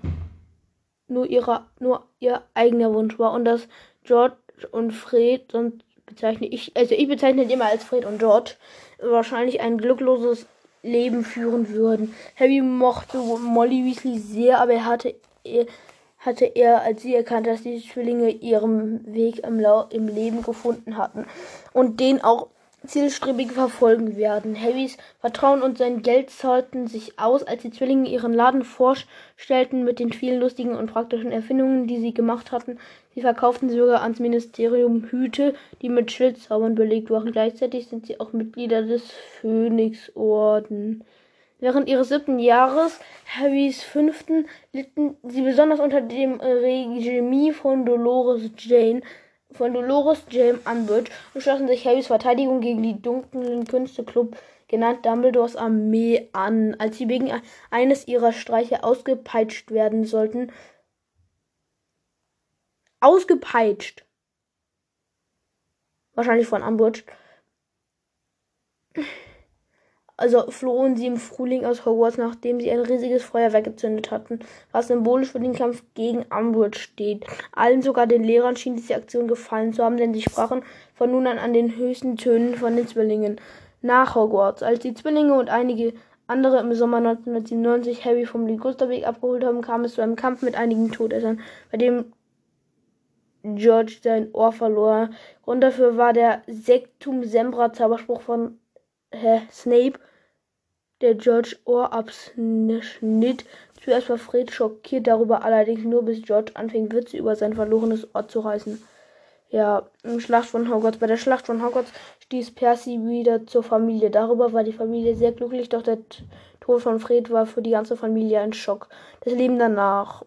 nur ihrer, nur ihr eigener Wunsch war und dass George und Fred, sonst bezeichne ich, also ich bezeichne immer als Fred und George, wahrscheinlich ein glückloses Leben führen würden. Harry mochte Molly Weasley sehr, aber er hatte, er hatte er, als sie erkannte, dass die Zwillinge ihren Weg im, Lau im Leben gefunden hatten und den auch zielstrebig verfolgen werden. Harrys Vertrauen und sein Geld zahlten sich aus, als die Zwillinge ihren Laden vorstellten mit den vielen lustigen und praktischen Erfindungen, die sie gemacht hatten. Sie verkauften sogar ans Ministerium Hüte, die mit Schildzaubern belegt waren. Gleichzeitig sind sie auch Mitglieder des Phönixorden. Während ihres siebten Jahres, Harrys fünften, litten sie besonders unter dem Regime von Dolores Jane, von Dolores James Umbridge und schlossen sich Harrys Verteidigung gegen die dunklen Künste Club, genannt Dumbledores Armee, an. Als sie wegen eines ihrer Streiche ausgepeitscht werden sollten, ausgepeitscht, wahrscheinlich von Umbridge, also flohen sie im Frühling aus Hogwarts, nachdem sie ein riesiges Feuerwerk gezündet hatten, was symbolisch für den Kampf gegen Umbridge steht. Allen, sogar den Lehrern, schien diese Aktion gefallen zu haben, denn sie sprachen von nun an an den höchsten Tönen von den Zwillingen nach Hogwarts. Als die Zwillinge und einige andere im Sommer 1997 Harry vom Ligusterweg abgeholt haben, kam es zu einem Kampf mit einigen Todessern, bei dem George sein Ohr verlor. Grund dafür war der Sektum Sembra Zauberspruch von Hä? Snape, der George Ohr abschnitt. Zuerst war Fred schockiert darüber, allerdings nur bis George anfing, Witze über sein verlorenes Ohr zu reißen. Ja, Schlacht von Hogwarts. Bei der Schlacht von Hogwarts stieß Percy wieder zur Familie. Darüber war die Familie sehr glücklich, doch der Tod von Fred war für die ganze Familie ein Schock. Das Leben danach.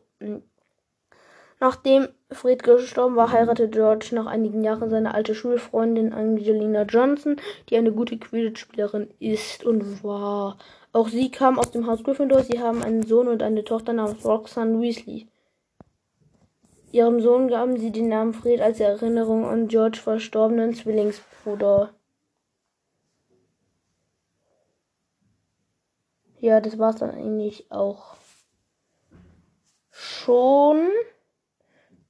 Nachdem Fred gestorben war, heiratete George nach einigen Jahren seine alte Schulfreundin Angelina Johnson, die eine gute Quidditch-Spielerin ist und war. Auch sie kam aus dem Haus Gryffindor. Sie haben einen Sohn und eine Tochter namens Roxanne Weasley. Ihrem Sohn gaben sie den Namen Fred als Erinnerung an George verstorbenen Zwillingsbruder. Ja, das war's dann eigentlich auch schon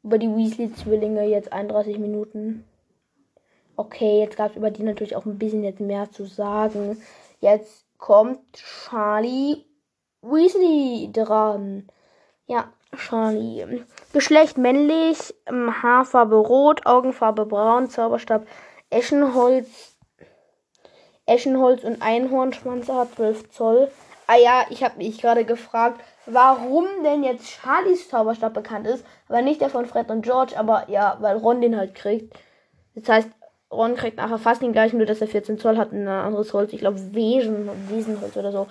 über die Weasley-Zwillinge jetzt 31 Minuten. Okay, jetzt gab es über die natürlich auch ein bisschen jetzt mehr zu sagen. Jetzt kommt Charlie Weasley dran. Ja, Charlie. Geschlecht männlich, ähm, Haarfarbe rot, Augenfarbe braun, Zauberstab Eschenholz. Eschenholz und Einhornschwanz hat 12 Zoll. Ah ja, ich habe mich gerade gefragt, warum denn jetzt Charlies Zauberstab bekannt ist, aber nicht der von Fred und George, aber ja, weil Ron den halt kriegt. Das heißt, Ron kriegt nachher fast den gleichen, nur dass er 14 Zoll hat und ein anderes Holz. Ich glaube, Wesen, Wiesenholz oder so.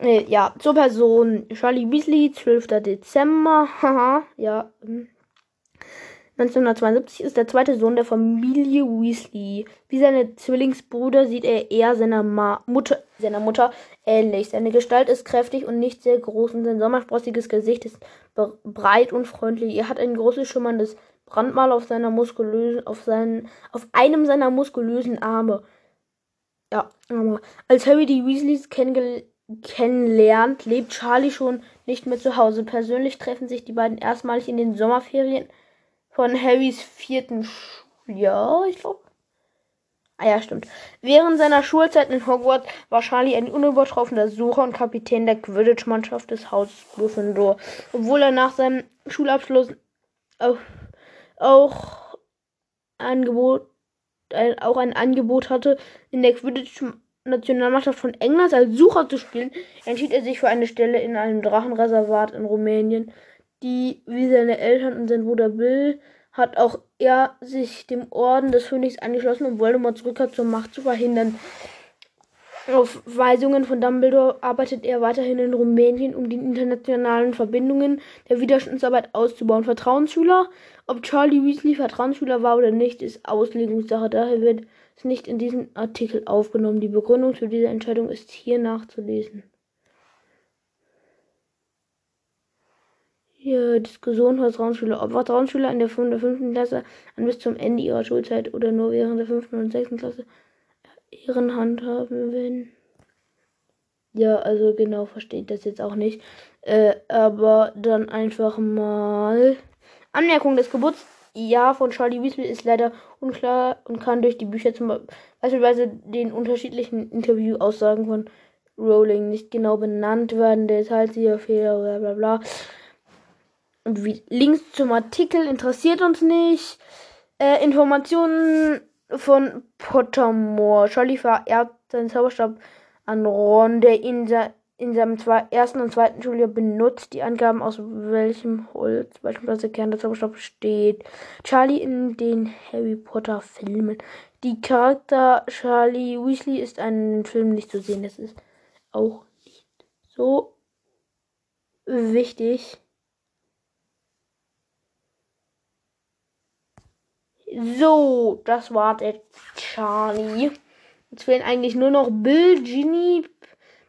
Nee, ja, zur Person. Charlie Weasley, 12. Dezember. (laughs) Haha, ja. Hm. 1972 ist der zweite Sohn der Familie Weasley. Wie seine Zwillingsbrüder sieht er eher seiner, Ma Mutter, seiner Mutter ähnlich. Seine Gestalt ist kräftig und nicht sehr groß und sein sommersprossiges Gesicht ist breit und freundlich. Er hat ein großes schimmerndes Brandmal auf seiner muskulösen, auf seinen, auf einem seiner muskulösen Arme. Ja, als Harry die Weasleys kennenlernt, lebt Charlie schon nicht mehr zu Hause. Persönlich treffen sich die beiden erstmalig in den Sommerferien von Harrys vierten Schuljahr, ich glaube. Ah ja, stimmt. Während seiner Schulzeit in Hogwarts war Charlie ein unübertroffener Sucher und Kapitän der Quidditch-Mannschaft des Hauses Gryffindor. Obwohl er nach seinem Schulabschluss auch, auch, Angebot, auch ein Angebot hatte, in der Quidditch-Nationalmannschaft von England als Sucher zu spielen, entschied er sich für eine Stelle in einem Drachenreservat in Rumänien die wie seine Eltern und sein Bruder Bill hat auch er sich dem Orden des Phönix angeschlossen, um Voldemorts Rückkehr zur Macht zu verhindern. Auf Weisungen von Dumbledore arbeitet er weiterhin in Rumänien, um die internationalen Verbindungen der Widerstandsarbeit auszubauen. Vertrauensschüler? Ob Charlie Weasley Vertrauensschüler war oder nicht, ist Auslegungssache. Daher wird es nicht in diesen Artikel aufgenommen. Die Begründung für diese Entscheidung ist hier nachzulesen. Hier Diskussion Vertrauensschüler. Ob Vertrauensschüler in der 5. Klasse an bis zum Ende ihrer Schulzeit oder nur während der 5. und 6. Klasse Ehrenhand haben wenn. Ja, also genau versteht das jetzt auch nicht. Äh, aber dann einfach mal. Anmerkung des Geburtsjahr von Charlie Weasley ist leider unklar und kann durch die Bücher zum beispielsweise den unterschiedlichen Interviewaussagen von Rowling nicht genau benannt werden. Details hier Fehler, bla bla bla. Links zum Artikel interessiert uns nicht. Äh, Informationen von Pottermore. Charlie vererbt seinen Zauberstab an Ron, der ihn in seinem ersten und zweiten Schuljahr benutzt. Die Angaben, aus welchem Holz beispielsweise Kern der Zauberstab besteht. Charlie in den Harry Potter Filmen. Die Charakter Charlie Weasley ist ein Film nicht zu sehen. Das ist auch nicht so wichtig. So, das war der Charlie. Jetzt fehlen eigentlich nur noch Bill, Ginny,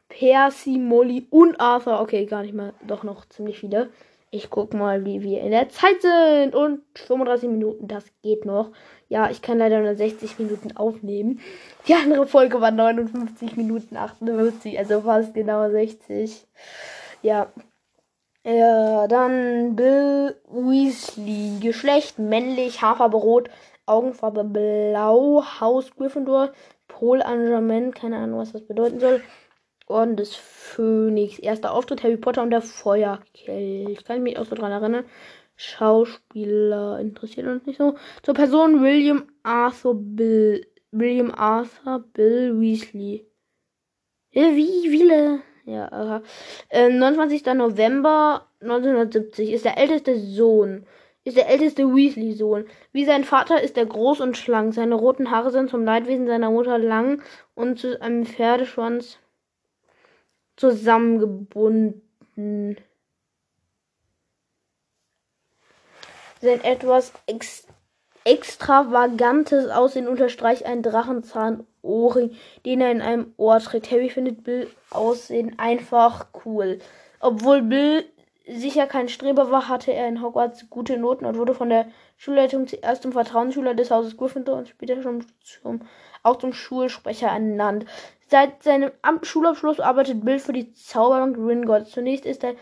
Percy, Molly und Arthur. Okay, gar nicht mal, doch noch ziemlich viele. Ich guck mal, wie wir in der Zeit sind. Und 35 Minuten, das geht noch. Ja, ich kann leider nur 60 Minuten aufnehmen. Die andere Folge war 59 Minuten 58, also fast genau 60. Ja. Ja, dann Bill Weasley. Geschlecht männlich, Haarfarbe rot, Augenfarbe blau, Haus Gryffindor, Polangement, keine Ahnung, was das bedeuten soll. Orden des Phönix. Erster Auftritt Harry Potter und der Feuerkelch. Kann ich mich auch so dran erinnern. Schauspieler interessiert uns nicht so. Zur Person William Arthur Bill. William Arthur Bill Weasley. Wie viele? Ja, aha. Äh, 29. November 1970 ist der älteste Sohn. Ist der älteste Weasley-Sohn. Wie sein Vater ist er groß und schlank. Seine roten Haare sind zum Leidwesen seiner Mutter lang und zu einem Pferdeschwanz zusammengebunden. Sein etwas ex extravagantes Aussehen unterstreicht ein Drachenzahn-Ohrring, den er in einem Ohr trägt. Harry findet Bill Aussehen einfach cool. Obwohl Bill sicher kein Streber war, hatte er in Hogwarts gute Noten und wurde von der Schulleitung zuerst zum Vertrauensschüler des Hauses Gryffindor und später schon zum, auch zum Schulsprecher ernannt. Seit seinem Schulabschluss arbeitet Bill für die Zauberbank Gringotts. Zunächst ist er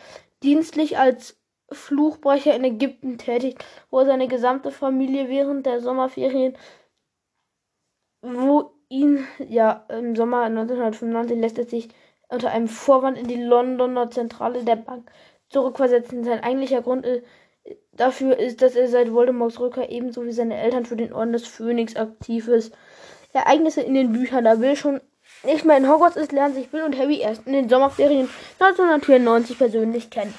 dienstlich als Fluchbrecher in Ägypten tätig, wo er seine gesamte Familie während der Sommerferien, wo ihn, ja, im Sommer 1995 lässt er sich unter einem Vorwand in die Londoner Zentrale der Bank zurückversetzen. Sein eigentlicher Grund dafür ist, dass er seit Voldemorts Rückkehr ebenso wie seine Eltern für den Orden des Phönix aktiv ist. Ereignisse in den Büchern, da Bill schon nicht mehr in Hogwarts ist, lernen sich Bill und Harry erst in den Sommerferien 1994 persönlich kennen.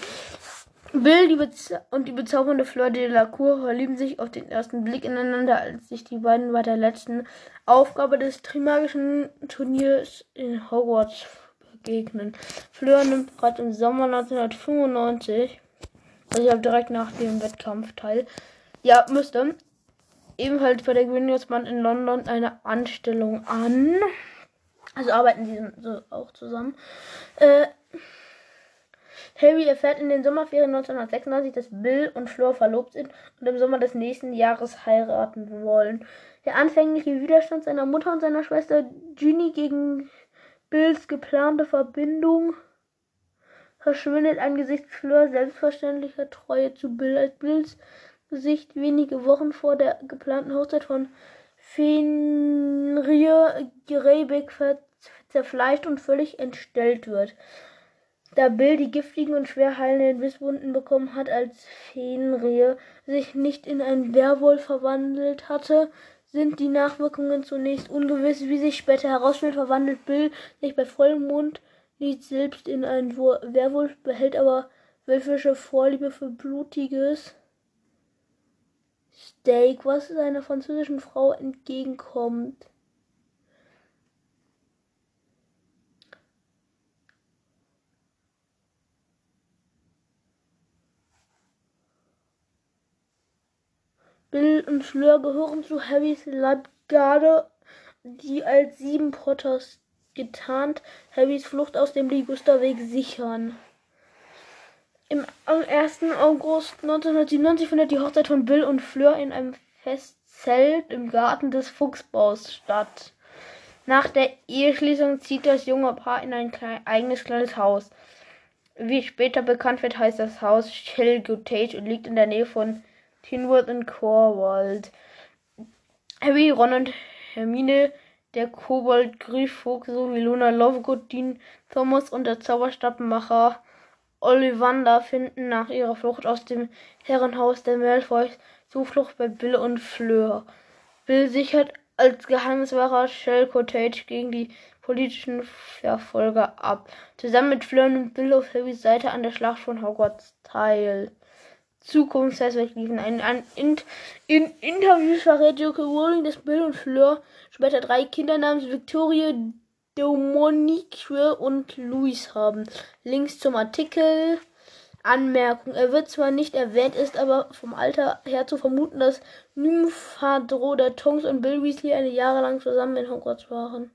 Bill und die bezaubernde Fleur de la Cour verlieben sich auf den ersten Blick ineinander, als sich die beiden bei der letzten Aufgabe des Trimagischen Turniers in Hogwarts begegnen. Fleur nimmt bereits im Sommer 1995, also ich habe direkt nach dem Wettkampf teil, ja, müsste, ebenfalls bei der Band in London eine Anstellung an. Also arbeiten sie so auch zusammen. Äh, Harry erfährt in den Sommerferien 1996, dass Bill und Flor verlobt sind und im Sommer des nächsten Jahres heiraten wollen. Der anfängliche Widerstand seiner Mutter und seiner Schwester Ginny gegen Bills geplante Verbindung verschwindet angesichts Fleur selbstverständlicher Treue zu Bill als Bills Gesicht wenige Wochen vor der geplanten Hochzeit von Fenrir Grebeck zerfleischt und völlig entstellt wird. Da Bill die giftigen und schwer heilenden Bisswunden bekommen hat, als Fenrir sich nicht in einen Werwolf verwandelt hatte, sind die Nachwirkungen zunächst ungewiss. Wie sich später herausstellt, verwandelt Bill sich bei Vollmond nicht selbst in einen Werwolf, behält aber wölfische Vorliebe für blutiges Steak, was seiner französischen Frau entgegenkommt. Bill und Fleur gehören zu Harrys Leibgarde, die als sieben Potters getarnt Harrys Flucht aus dem Ligusterweg sichern. Im, am 1. August 1997 findet die Hochzeit von Bill und Fleur in einem Festzelt im Garten des Fuchsbaus statt. Nach der Eheschließung zieht das junge Paar in ein klein, eigenes kleines Haus. Wie später bekannt wird, heißt das Haus Shellgotage und liegt in der Nähe von Tinworth und Corwald. Harry, Ron und Hermine, der Kobold Griffvogel sowie Luna Lovegood, Dean Thomas und der Zauberstabmacher Ollivander finden nach ihrer Flucht aus dem Herrenhaus der Malfoys Zuflucht bei Bill und Fleur. Bill sichert als Geheimniswahrer Shell Cottage gegen die politischen Verfolger ab. Zusammen mit Fleur nimmt Bill auf Harrys Seite an der Schlacht von Hogwarts teil. Zukunftsperspektiven. Ein, ein, in, in Interviews verrät J.K. Rowling, dass Bill und Fleur später drei Kinder namens Victoria, Dominique und Louis haben. Links zum Artikel Anmerkung. Er wird zwar nicht erwähnt, ist aber vom Alter her zu vermuten, dass Nymphadro Tongs und Bill Weasley eine Jahre lang zusammen in Hogwarts waren.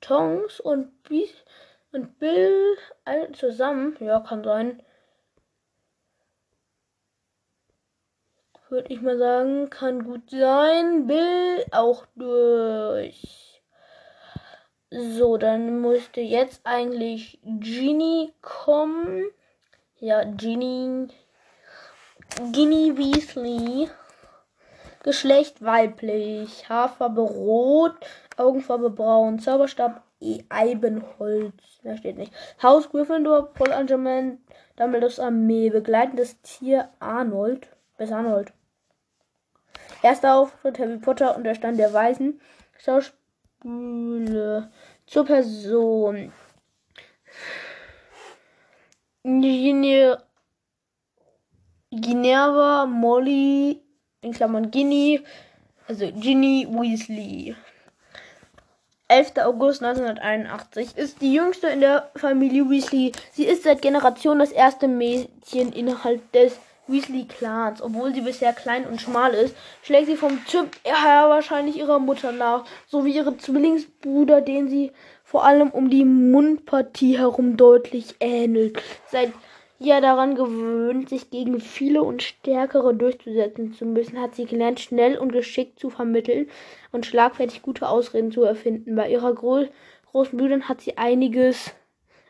Tongs und, Be und Bill zusammen? Ja, kann sein. Würde ich mal sagen, kann gut sein. Bill auch durch. So, dann müsste jetzt eigentlich Ginny kommen. Ja, Ginny. Ginny Weasley. Geschlecht weiblich. Haarfarbe rot. Augenfarbe braun. Zauberstab e Eibenholz. Mehr steht nicht. Haus Gryffindor. Polangement. Dumbledores Armee. Begleitendes Tier Arnold. Bis Arnold. Erster Auftritt Harry Potter und der Stand der Weisen. Schauspiel Gefühle zur Person. Ginerva Molly, in Klammern Ginny, also Ginny Weasley. 11. August 1981 ist die jüngste in der Familie Weasley. Sie ist seit Generationen das erste Mädchen innerhalb des Weasley-Clans. Obwohl sie bisher klein und schmal ist, schlägt sie vom Typ her wahrscheinlich ihrer Mutter nach, sowie ihre Zwillingsbruder, den sie vor allem um die Mundpartie herum deutlich ähnelt. Seit ja daran gewöhnt, sich gegen viele und stärkere durchzusetzen zu müssen, hat sie gelernt, schnell und geschickt zu vermitteln und schlagfertig gute Ausreden zu erfinden. Bei ihrer Gro großen Brüdern hat sie einiges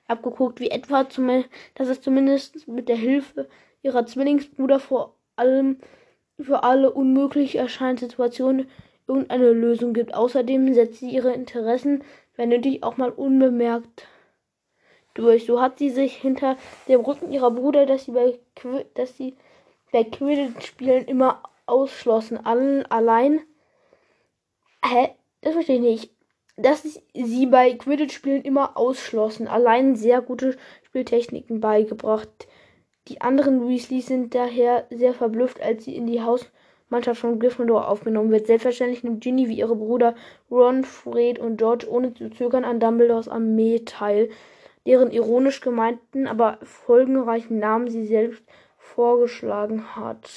abgeguckt, wie etwa, dass es zumindest mit der Hilfe ihrer Zwillingsbruder vor allem für alle unmöglich erscheinenden Situationen irgendeine Lösung gibt. Außerdem setzt sie ihre Interessen, wenn nötig, auch mal unbemerkt durch. So hat sie sich hinter dem Rücken ihrer Brüder, dass sie bei, Qu dass sie bei Quidditch-Spielen immer ausschlossen. Allen allein. Hä? Das verstehe ich nicht. Dass sie bei Quidditch-Spielen immer ausschlossen. Allein sehr gute Spieltechniken beigebracht. Die anderen Weasleys sind daher sehr verblüfft, als sie in die Hausmannschaft von Gryffindor aufgenommen wird. Selbstverständlich nimmt Ginny wie ihre Brüder Ron, Fred und George ohne zu zögern an Dumbledores Armee teil, deren ironisch gemeinten, aber folgenreichen Namen sie selbst vorgeschlagen hat.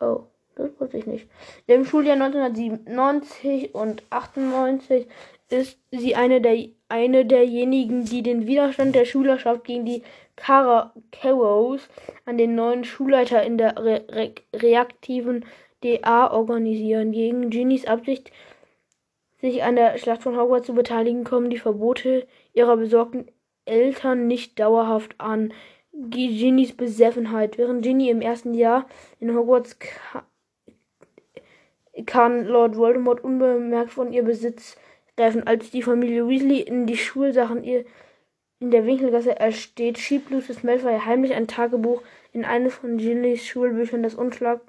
Oh, das wusste ich nicht. Im Schuljahr 1997 und 98 ist sie eine der eine derjenigen, die den Widerstand der Schülerschaft gegen die Caracaros an den neuen Schulleiter in der re re reaktiven DA organisieren. Gegen Ginnys Absicht, sich an der Schlacht von Hogwarts zu beteiligen, kommen die Verbote ihrer besorgten Eltern nicht dauerhaft an. Ginnys Beseffenheit. Während Ginny im ersten Jahr in Hogwarts kann Lord Voldemort unbemerkt von ihr Besitz greifen. Als die Familie Weasley in die Schulsachen ihr in der Winkelgasse ersteht, schiebt Lucius Malfoy heimlich ein Tagebuch in eines von Ginnys Schulbüchern. Das unschlag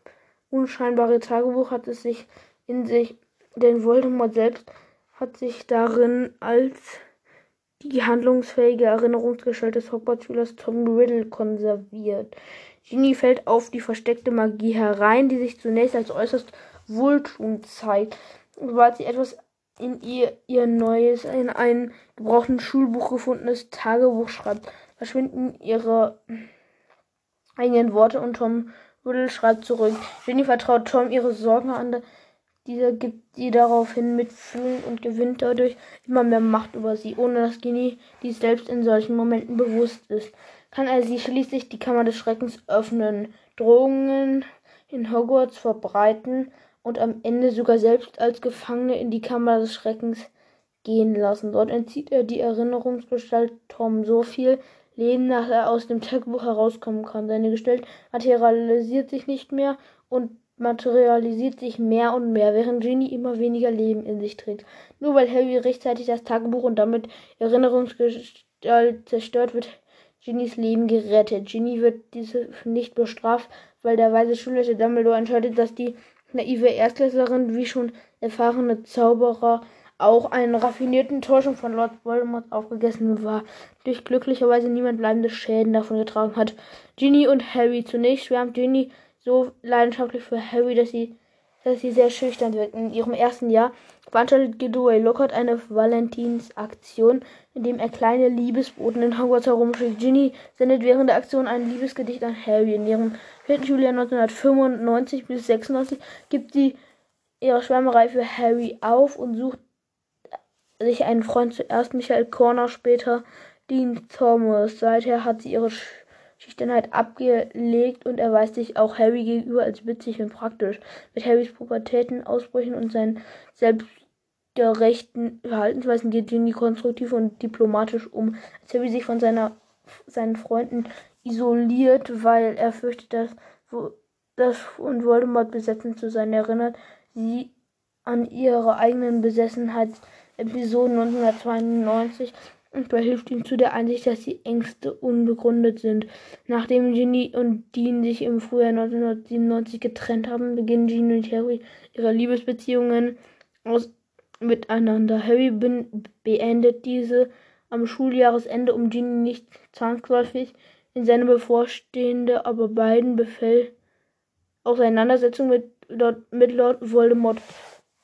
unscheinbare Tagebuch hat es sich in sich, denn Voldemort selbst hat sich darin als die handlungsfähige Erinnerungsgestalt des Hogwarts-Schülers Tom Riddle konserviert. Ginny fällt auf die versteckte Magie herein, die sich zunächst als äußerst wohltuend zeigt. Sobald sie etwas in ihr ihr neues, in einem gebrochenen Schulbuch gefundenes Tagebuch schreibt, verschwinden ihre eigenen Worte und Tom Riddle schreibt zurück. Jenny vertraut Tom ihre Sorgen an. Dieser gibt sie daraufhin mitfühlen und gewinnt dadurch immer mehr Macht über sie, ohne dass Ginny dies selbst in solchen Momenten bewusst ist. Kann er sie schließlich die Kammer des Schreckens öffnen, Drohungen in Hogwarts verbreiten und am Ende sogar selbst als Gefangene in die Kammer des Schreckens gehen lassen. Dort entzieht er die Erinnerungsgestalt Tom so viel Leben, dass er aus dem Tagebuch herauskommen kann. Seine Gestalt materialisiert sich nicht mehr und materialisiert sich mehr und mehr, während Ginny immer weniger Leben in sich trägt. Nur weil Harry rechtzeitig das Tagebuch und damit Erinnerungsgestalt zerstört, wird Ginnys Leben gerettet. Ginny wird diese nicht bestraft, weil der weise Schulleiter Dumbledore entscheidet, dass die naive Erstklässlerin wie schon erfahrene Zauberer auch einen raffinierten Täuschung von Lord Voldemort aufgegessen war, durch glücklicherweise niemand bleibende Schäden davon getragen hat. Ginny und Harry. Zunächst schwärmt Ginny so leidenschaftlich für Harry, dass sie dass sie sehr schüchtern wirkt. In ihrem ersten Jahr veranstaltet Gilderoy Lockhart eine Valentinsaktion, in dem er kleine Liebesboten in Hogwarts herumschickt. Ginny sendet während der Aktion ein Liebesgedicht an Harry. In ihrem vierten Schuljahr 1995 bis 96 gibt sie ihre Schwärmerei für Harry auf und sucht sich einen Freund zuerst Michael Corner, später Dean Thomas. Seither hat sie ihre Schüchternheit abgelegt und erweist sich auch Harry gegenüber als witzig und praktisch. Mit Harrys Pubertäten, Ausbrüchen und seinen selbstgerechten Verhaltensweisen geht Ginny konstruktiv und diplomatisch um. Als Harry sich von seiner, seinen Freunden isoliert, weil er fürchtet, dass, dass und Voldemort besetzen zu sein, erinnert sie an ihre eigenen Besessenheitsepisoden 1992 und verhilft ihm zu der Einsicht, dass die Ängste unbegründet sind. Nachdem Ginny und Dean sich im Frühjahr 1997 getrennt haben, beginnen Ginny und Harry ihre Liebesbeziehungen aus miteinander. Harry beendet diese am Schuljahresende, um Ginny nicht zwangsläufig in seine bevorstehende, aber beiden Befehl Auseinandersetzung mit, mit Lord Voldemort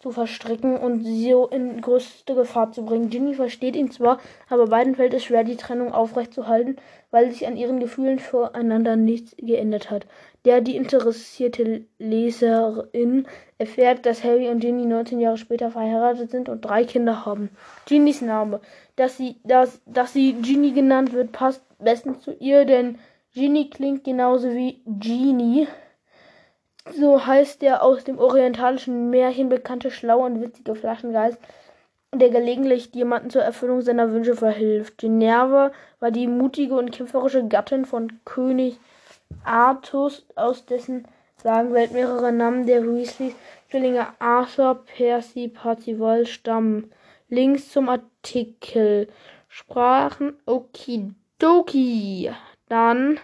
zu verstricken und sie so in größte Gefahr zu bringen. Ginny versteht ihn zwar, aber beiden fällt es schwer, die Trennung aufrechtzuerhalten, weil sich an ihren Gefühlen füreinander nichts geändert hat. Der die interessierte Leserin erfährt, dass Harry und Ginny 19 Jahre später verheiratet sind und drei Kinder haben. Ginnys Name, dass sie, dass, dass sie Ginny genannt wird, passt bestens zu ihr, denn Ginny klingt genauso wie Genie. So heißt der aus dem orientalischen Märchen bekannte schlaue und witzige Flaschengeist, der gelegentlich jemanden zur Erfüllung seiner Wünsche verhilft. Minerva war die mutige und kämpferische Gattin von König Artus, aus dessen Sagenwelt mehrere Namen der Weasleys Zwillinge Arthur, Percy, Parzival stammen. Links zum Artikel. Sprachen Okidoki. Dann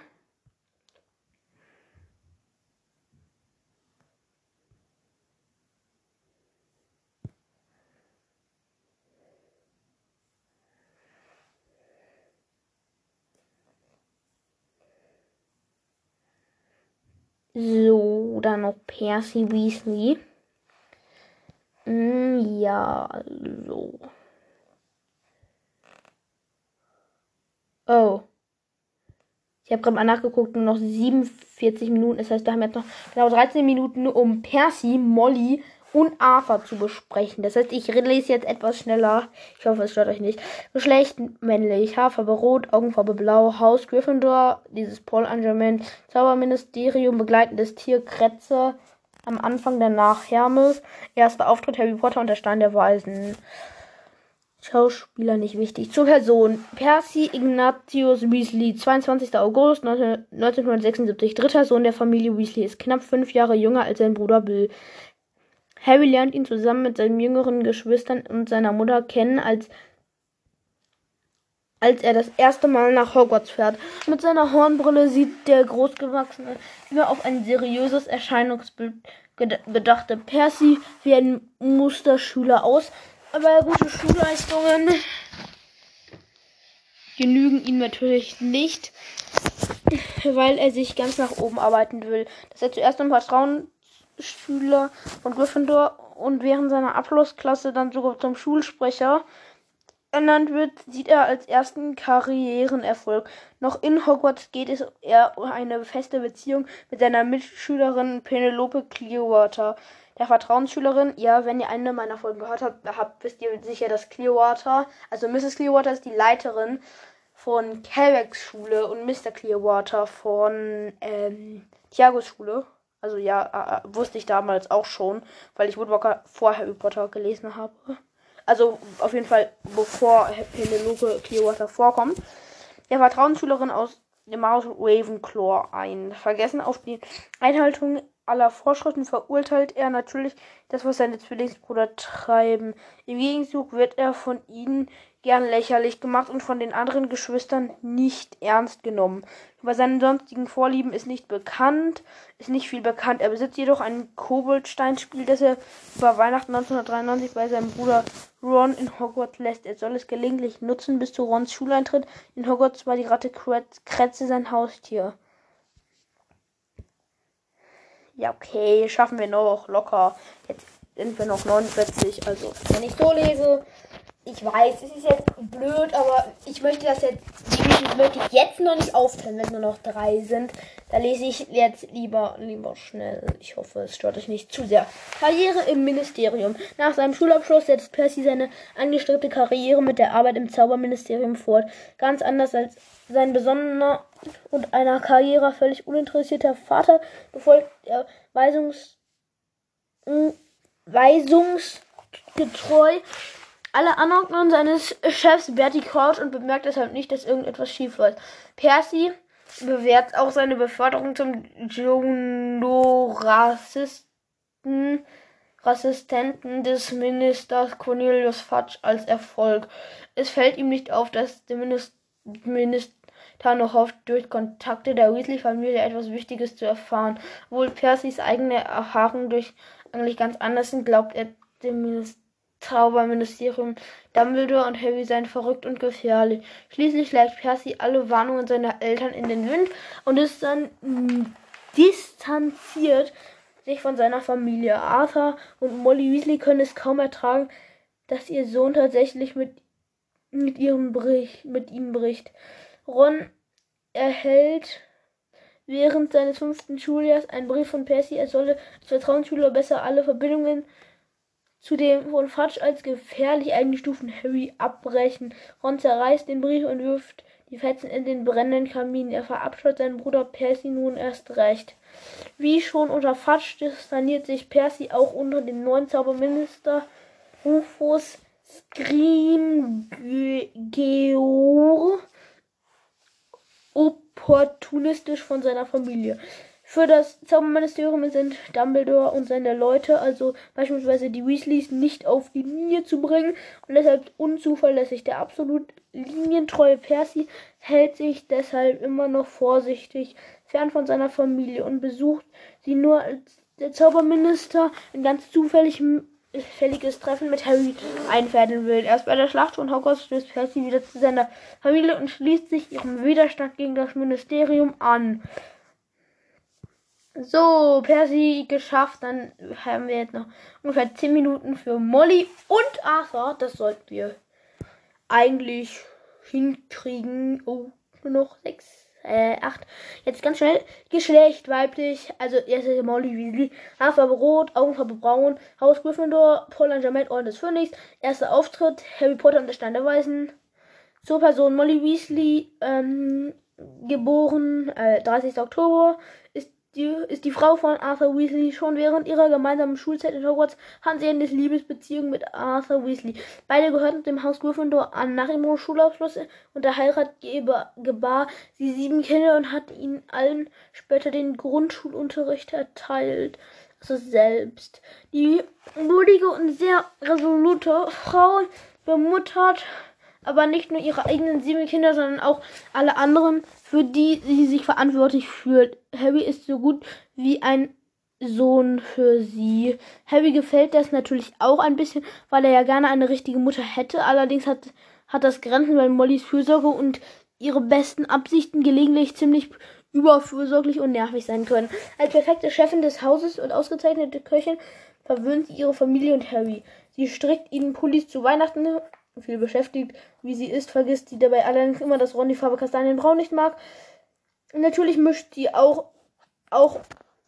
So, dann noch Percy Weasley. Mm, ja, so. Oh. Ich habe gerade mal nachgeguckt, nur noch 47 Minuten. Das heißt, wir haben jetzt noch genau 13 Minuten, um Percy, Molly und Arthur zu besprechen. Das heißt, ich lese jetzt etwas schneller. Ich hoffe, es stört euch nicht. Geschlecht männlich, Haarfarbe rot, Augenfarbe blau, Haus Gryffindor, dieses Paul Angerman, Zauberministerium, begleitendes Tier Kretze, am Anfang danach Hermes, erster Auftritt Harry Potter und der Stein der Weisen. Schauspieler nicht wichtig. Zur Person. Percy Ignatius Weasley, 22. August 1976, dritter Sohn der Familie Weasley, ist knapp fünf Jahre jünger als sein Bruder Bill. Harry lernt ihn zusammen mit seinen jüngeren Geschwistern und seiner Mutter kennen, als, als er das erste Mal nach Hogwarts fährt. Mit seiner Hornbrille sieht der Großgewachsene immer auf ein seriöses Erscheinungsbild bedachte Percy wie ein Musterschüler aus, aber gute Schulleistungen genügen ihm natürlich nicht, weil er sich ganz nach oben arbeiten will. Dass er zuerst im Vertrauen Schüler von Gryffindor und während seiner Abschlussklasse dann sogar zum Schulsprecher ernannt wird, sieht er als ersten Karrierenerfolg. Noch in Hogwarts geht es um eine feste Beziehung mit seiner Mitschülerin Penelope Clearwater, der Vertrauensschülerin. Ja, wenn ihr eine meiner Folgen gehört habt, habt wisst ihr sicher, dass Clearwater, also Mrs. Clearwater ist die Leiterin von Calvex Schule und Mr. Clearwater von ähm, Tiagos Schule. Also ja, äh, wusste ich damals auch schon, weil ich Woodwalker vor Harry Potter gelesen habe. Also auf jeden Fall, bevor Penelope Clearwater vorkommt. Der Vertrauensschülerin aus dem Haus Ravenclaw ein. Vergessen auf die Einhaltung aller Vorschriften verurteilt er natürlich das, was seine Zwillingsbrüder treiben. Im Gegenzug wird er von ihnen gern lächerlich gemacht und von den anderen Geschwistern nicht ernst genommen. Über seine sonstigen Vorlieben ist nicht bekannt, ist nicht viel bekannt. Er besitzt jedoch ein Koboldsteinspiel, das er über Weihnachten 1993 bei seinem Bruder Ron in Hogwarts lässt. Er soll es gelegentlich nutzen bis zu Rons Schuleintritt. In Hogwarts war die Ratte Kretze sein Haustier. Ja, okay, schaffen wir noch locker. Jetzt sind wir noch 49, also wenn ich so lese, ich weiß, es ist jetzt blöd, aber ich möchte das jetzt, die möchte jetzt noch nicht aufteilen, wenn nur noch drei sind. Da lese ich jetzt lieber, lieber schnell. Ich hoffe, es stört euch nicht zu sehr. Karriere im Ministerium. Nach seinem Schulabschluss setzt Percy seine angestrebte Karriere mit der Arbeit im Zauberministerium fort. Ganz anders als sein besonderer und einer Karriere völlig uninteressierter Vater befolgt er Weisungs, weisungsgetreu alle Anordnungen seines Chefs Bertie Crouch und bemerkt deshalb nicht, dass irgendetwas schief läuft. Percy bewährt auch seine Beförderung zum Juno-Rassisten Rassistenten des Ministers Cornelius Fudge als Erfolg. Es fällt ihm nicht auf, dass der Minister noch hofft, durch Kontakte der Weasley-Familie etwas Wichtiges zu erfahren. Obwohl Percys eigene Erfahrungen durch eigentlich ganz anders sind, glaubt er dem Minister Zauberministerium. Dumbledore und Harry seien verrückt und gefährlich. Schließlich schlägt Percy alle Warnungen seiner Eltern in den Wind und ist dann mh, distanziert sich von seiner Familie. Arthur und Molly Weasley können es kaum ertragen, dass ihr Sohn tatsächlich mit, mit, ihrem Brich, mit ihm bricht. Ron erhält während seines fünften Schuljahres einen Brief von Percy, er solle als Vertrauensschüler besser alle Verbindungen zu dem von Fudge als gefährlich eingestuften Harry abbrechen. Ron zerreißt den Brief und wirft die Fetzen in den brennenden Kamin. Er verabscheut seinen Bruder Percy nun erst recht. Wie schon unter Fudge distanziert sich Percy auch unter dem neuen Zauberminister Rufus Scrimgeour opportunistisch von seiner Familie. Für das Zauberministerium sind Dumbledore und seine Leute, also beispielsweise die Weasleys, nicht auf die Linie zu bringen und deshalb unzuverlässig. Der absolut linientreue Percy hält sich deshalb immer noch vorsichtig fern von seiner Familie und besucht sie nur als der Zauberminister ein ganz zufälliges Treffen mit Harry einfädeln will. Erst bei der Schlacht von Hogwarts stößt Percy wieder zu seiner Familie und schließt sich ihrem Widerstand gegen das Ministerium an. So, Percy geschafft. Dann haben wir jetzt noch ungefähr 10 Minuten für Molly und Arthur. Das sollten wir eigentlich hinkriegen. Oh, nur noch 6, äh, 8. Jetzt ganz schnell. Geschlecht weiblich. Also, erst ist Molly Weasley. Haarfarbe rot, Augenfarbe braun. Haus Gryffindor, Paul Germain, Orden des Phönix. Erster Auftritt. Harry Potter und der Stein der Weisen. Zur Person Molly Weasley. Ähm, geboren äh, 30. Oktober die, ist die Frau von Arthur Weasley. Schon während ihrer gemeinsamen Schulzeit in Hogwarts hatten sie eine Liebesbeziehung mit Arthur Weasley. Beide gehörten dem Haus Gryffindor an. Nach ihrem Schulabschluss und der Heirat gebar sie sieben Kinder und hat ihnen allen später den Grundschulunterricht erteilt. Also selbst. Die mutige und sehr resolute Frau bemuttert aber nicht nur ihre eigenen sieben Kinder, sondern auch alle anderen, für die sie sich verantwortlich fühlt. Harry ist so gut wie ein Sohn für sie. Harry gefällt das natürlich auch ein bisschen, weil er ja gerne eine richtige Mutter hätte. Allerdings hat, hat das Grenzen, weil Mollys Fürsorge und ihre besten Absichten gelegentlich ziemlich überfürsorglich und nervig sein können. Als perfekte Chefin des Hauses und ausgezeichnete Köchin verwöhnt sie ihre Familie und Harry. Sie strickt ihnen Pullis zu Weihnachten viel beschäftigt, wie sie ist, vergisst sie dabei allerdings immer, dass Ron die Farbe Kastanienbraun nicht mag. Natürlich mischt sie auch, auch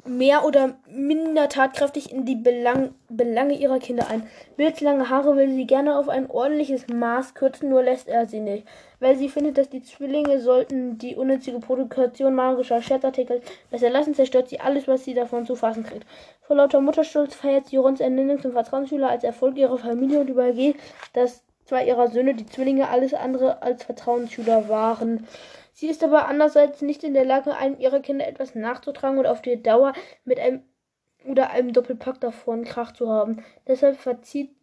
mehr oder minder tatkräftig in die Belang Belange ihrer Kinder ein. Blitzlange Haare will sie gerne auf ein ordentliches Maß kürzen, nur lässt er sie nicht. Weil sie findet, dass die Zwillinge sollten die unnützige Produktion magischer Scherzartikel besser lassen, zerstört sie alles, was sie davon zu fassen kriegt. Vor lauter Mutterstolz feiert sie Rons Ernennung zum Vertrauensschüler als Erfolg ihrer Familie und übergeht das zwei ihrer Söhne, die Zwillinge, alles andere als Vertrauensschüler waren. Sie ist aber andererseits nicht in der Lage, einem ihrer Kinder etwas nachzutragen und auf die Dauer mit einem oder einem Doppelpack davon Krach zu haben. Deshalb verzieht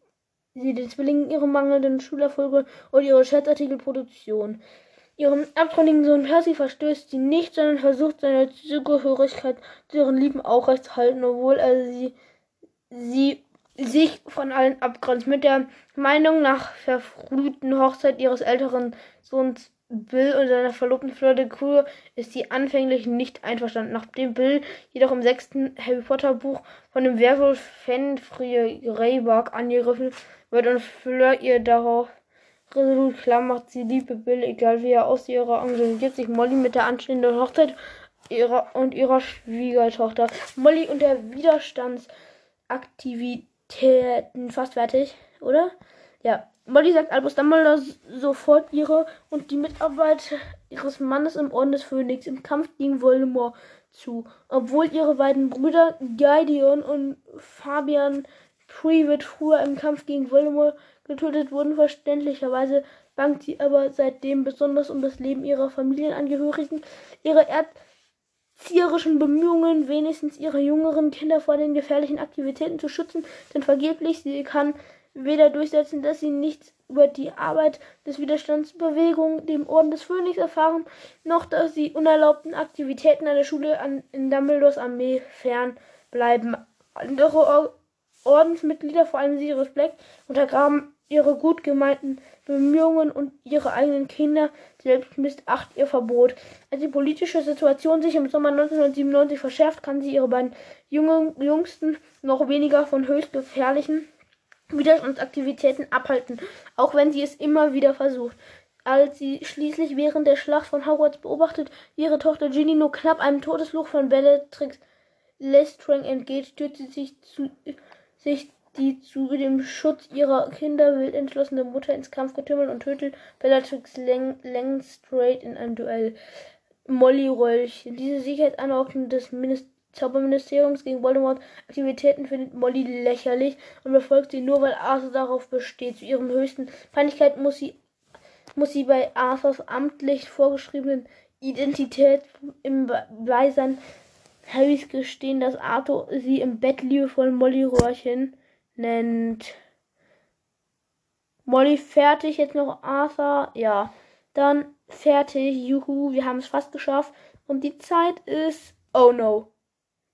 sie den Zwillingen ihre mangelnden Schulerfolge und ihre Scherzartikelproduktion. Ihren abtrünnigen Sohn Percy verstößt sie nicht, sondern versucht seine Zugehörigkeit zu ihren Lieben aufrechtzuerhalten, obwohl er sie, sie sich von allen abgrenzt. Mit der Meinung nach verfrühten Hochzeit ihres älteren Sohns Bill und seiner Verlobten Fleur Cour ist sie anfänglich nicht einverstanden. Nachdem Bill jedoch im sechsten Harry Potter Buch von dem Werwolf Fenrir Greyback angegriffen wird und Fleur ihr darauf resolut klar macht, sie liebe Bill, egal wie er aussieht, engagiert sich Molly mit der anstehenden Hochzeit ihrer und ihrer Schwiegertochter. Molly und der Widerstandsaktivitäten fast fertig, oder? Ja, Molly sagt Albus Dumbledore sofort ihre und die Mitarbeit ihres Mannes im Orden des Phönix im Kampf gegen Voldemort zu, obwohl ihre beiden Brüder Gideon und Fabian Privet früher im Kampf gegen Voldemort getötet wurden. Verständlicherweise bangt sie aber seitdem besonders um das Leben ihrer Familienangehörigen. Ihre erzieherischen Bemühungen, wenigstens ihre jüngeren Kinder vor den gefährlichen Aktivitäten zu schützen, sind vergeblich. Sie kann weder durchsetzen, dass sie nichts über die Arbeit des Widerstandsbewegung, dem Orden des Phönix erfahren, noch dass sie unerlaubten Aktivitäten an der Schule an, in Dumbledores Armee fern bleiben. Andere Ordensmitglieder, vor allem Sirius Black, untergraben ihre gut gemeinten Bemühungen und ihre eigenen Kinder selbst missacht ihr Verbot. Als die politische Situation sich im Sommer 1997 verschärft, kann sie ihre beiden jungen, jüngsten noch weniger von höchst gefährlichen Widerstandsaktivitäten abhalten, auch wenn sie es immer wieder versucht. Als sie schließlich während der Schlacht von Hogwarts beobachtet, ihre Tochter Ginny nur knapp einem Todesfluch von Bellatrix Lestrange entgeht, stürzt sie sich, zu, sich die zu dem Schutz ihrer Kinder wild entschlossene Mutter ins Kampfgetümmel und tötet Bellatrix Lestrange in einem Duell. Molly Röllchen. Diese Sicherheitsanordnung des Ministeriums Zauberministeriums gegen Voldemort Aktivitäten findet Molly lächerlich und befolgt sie nur, weil Arthur darauf besteht. Zu ihrem höchsten Peinlichkeit muss sie, muss sie bei Arthurs amtlich vorgeschriebenen Identität im Beisein Harrys gestehen, dass Arthur sie im Bett liebevoll Molly Röhrchen nennt. Molly fertig, jetzt noch Arthur, ja. Dann fertig, juhu, wir haben es fast geschafft. Und die Zeit ist, oh no,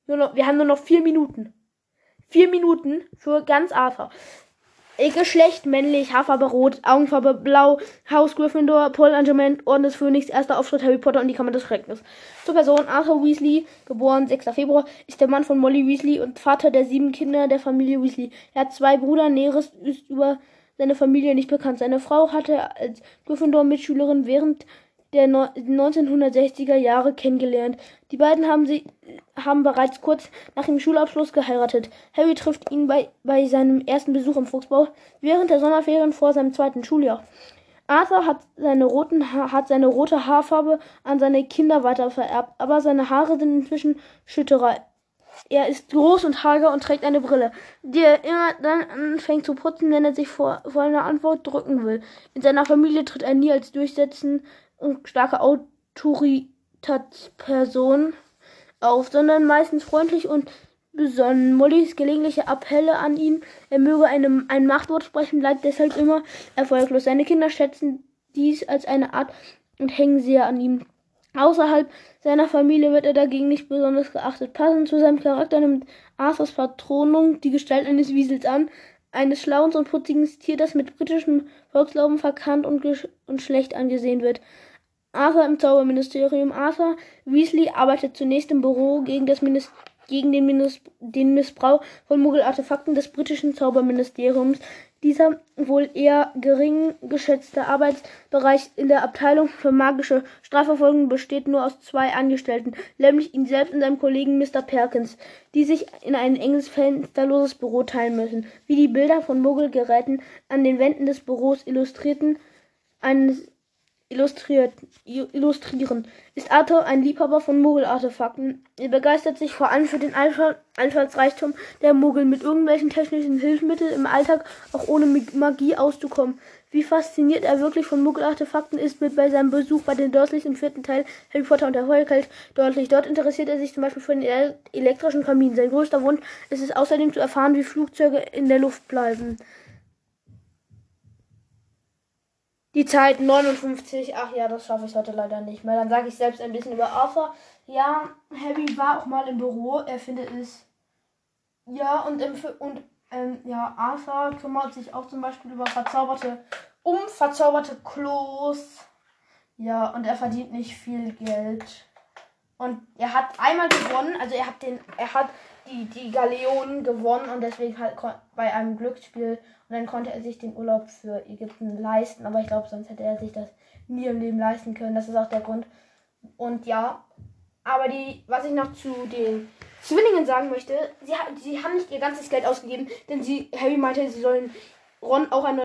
nur noch, wir haben nur noch vier Minuten. Vier Minuten für ganz Arthur. Geschlecht männlich, Haarfarbe rot, Augenfarbe blau, Haus Gryffindor, Polangement, Orden des Phönix, erster Auftritt Harry Potter und die Kammer des Schreckens. Zur Person Arthur Weasley, geboren 6. Februar, ist der Mann von Molly Weasley und Vater der sieben Kinder der Familie Weasley. Er hat zwei Brüder, Näheres ist über seine Familie nicht bekannt. Seine Frau hatte als Gryffindor-Mitschülerin während der 1960er Jahre kennengelernt. Die beiden haben, sie, haben bereits kurz nach dem Schulabschluss geheiratet. Harry trifft ihn bei, bei seinem ersten Besuch im Fuchsbau während der Sommerferien vor seinem zweiten Schuljahr. Arthur hat seine, roten hat seine rote Haarfarbe an seine Kinder weiter vererbt, aber seine Haare sind inzwischen schütterer. Er ist groß und hager und trägt eine Brille, die er immer dann anfängt zu putzen, wenn er sich vor, vor einer Antwort drücken will. In seiner Familie tritt er nie als durchsetzen, starke Autoritätsperson auf, sondern meistens freundlich und besonnen. Mollys gelegentliche Appelle an ihn, er möge einem, ein Machtwort sprechen, bleibt deshalb immer erfolglos. Seine Kinder schätzen dies als eine Art und hängen sehr an ihm. Außerhalb seiner Familie wird er dagegen nicht besonders geachtet. Passend zu seinem Charakter nimmt Arthurs Patronung die Gestalt eines Wiesels an, eines schlauen und putzigen Tier, das mit britischem Volkslauben verkannt und, und schlecht angesehen wird. Arthur im Zauberministerium. Arthur Weasley arbeitet zunächst im Büro gegen, Minis gegen den, Minis den Missbrauch von Muggelartefakten des britischen Zauberministeriums. Dieser wohl eher gering geschätzte Arbeitsbereich in der Abteilung für magische Strafverfolgung besteht nur aus zwei Angestellten, nämlich ihn selbst und seinem Kollegen Mr. Perkins, die sich in ein enges fensterloses Büro teilen müssen. Wie die Bilder von Muggelgeräten an den Wänden des Büros illustrierten, eines illustriert, illustrieren. Ist Arthur ein Liebhaber von Muggel-Artefakten. Er begeistert sich vor allem für den Einfallsreichtum der Muggel, mit irgendwelchen technischen Hilfsmitteln im Alltag auch ohne Magie auszukommen. Wie fasziniert er wirklich von Muggel-Artefakten ist, wird bei seinem Besuch bei den Dursleys im vierten Teil Harry Potter und der Feuerkelch deutlich. Dort interessiert er sich zum Beispiel für den elektrischen Kamin. Sein größter Wunsch ist es außerdem zu erfahren, wie Flugzeuge in der Luft bleiben. Die Zeit 59. Ach ja, das schaffe ich heute leider nicht mehr. Dann sage ich selbst ein bisschen über Arthur. Ja, Harry war auch mal im Büro. Er findet es. Ja, und, im, und ähm, ja, Arthur kümmert sich auch zum Beispiel über verzauberte, um verzauberte Klos. Ja, und er verdient nicht viel Geld. Und er hat einmal gewonnen, also er hat den, er hat die, die Galeonen gewonnen und deswegen halt bei einem Glücksspiel und dann konnte er sich den Urlaub für Ägypten leisten. Aber ich glaube, sonst hätte er sich das nie im Leben leisten können. Das ist auch der Grund. Und ja, aber die, was ich noch zu den Zwillingen sagen möchte, sie, sie haben nicht ihr ganzes Geld ausgegeben, denn sie, Harry meinte, sie sollen Ron auch ein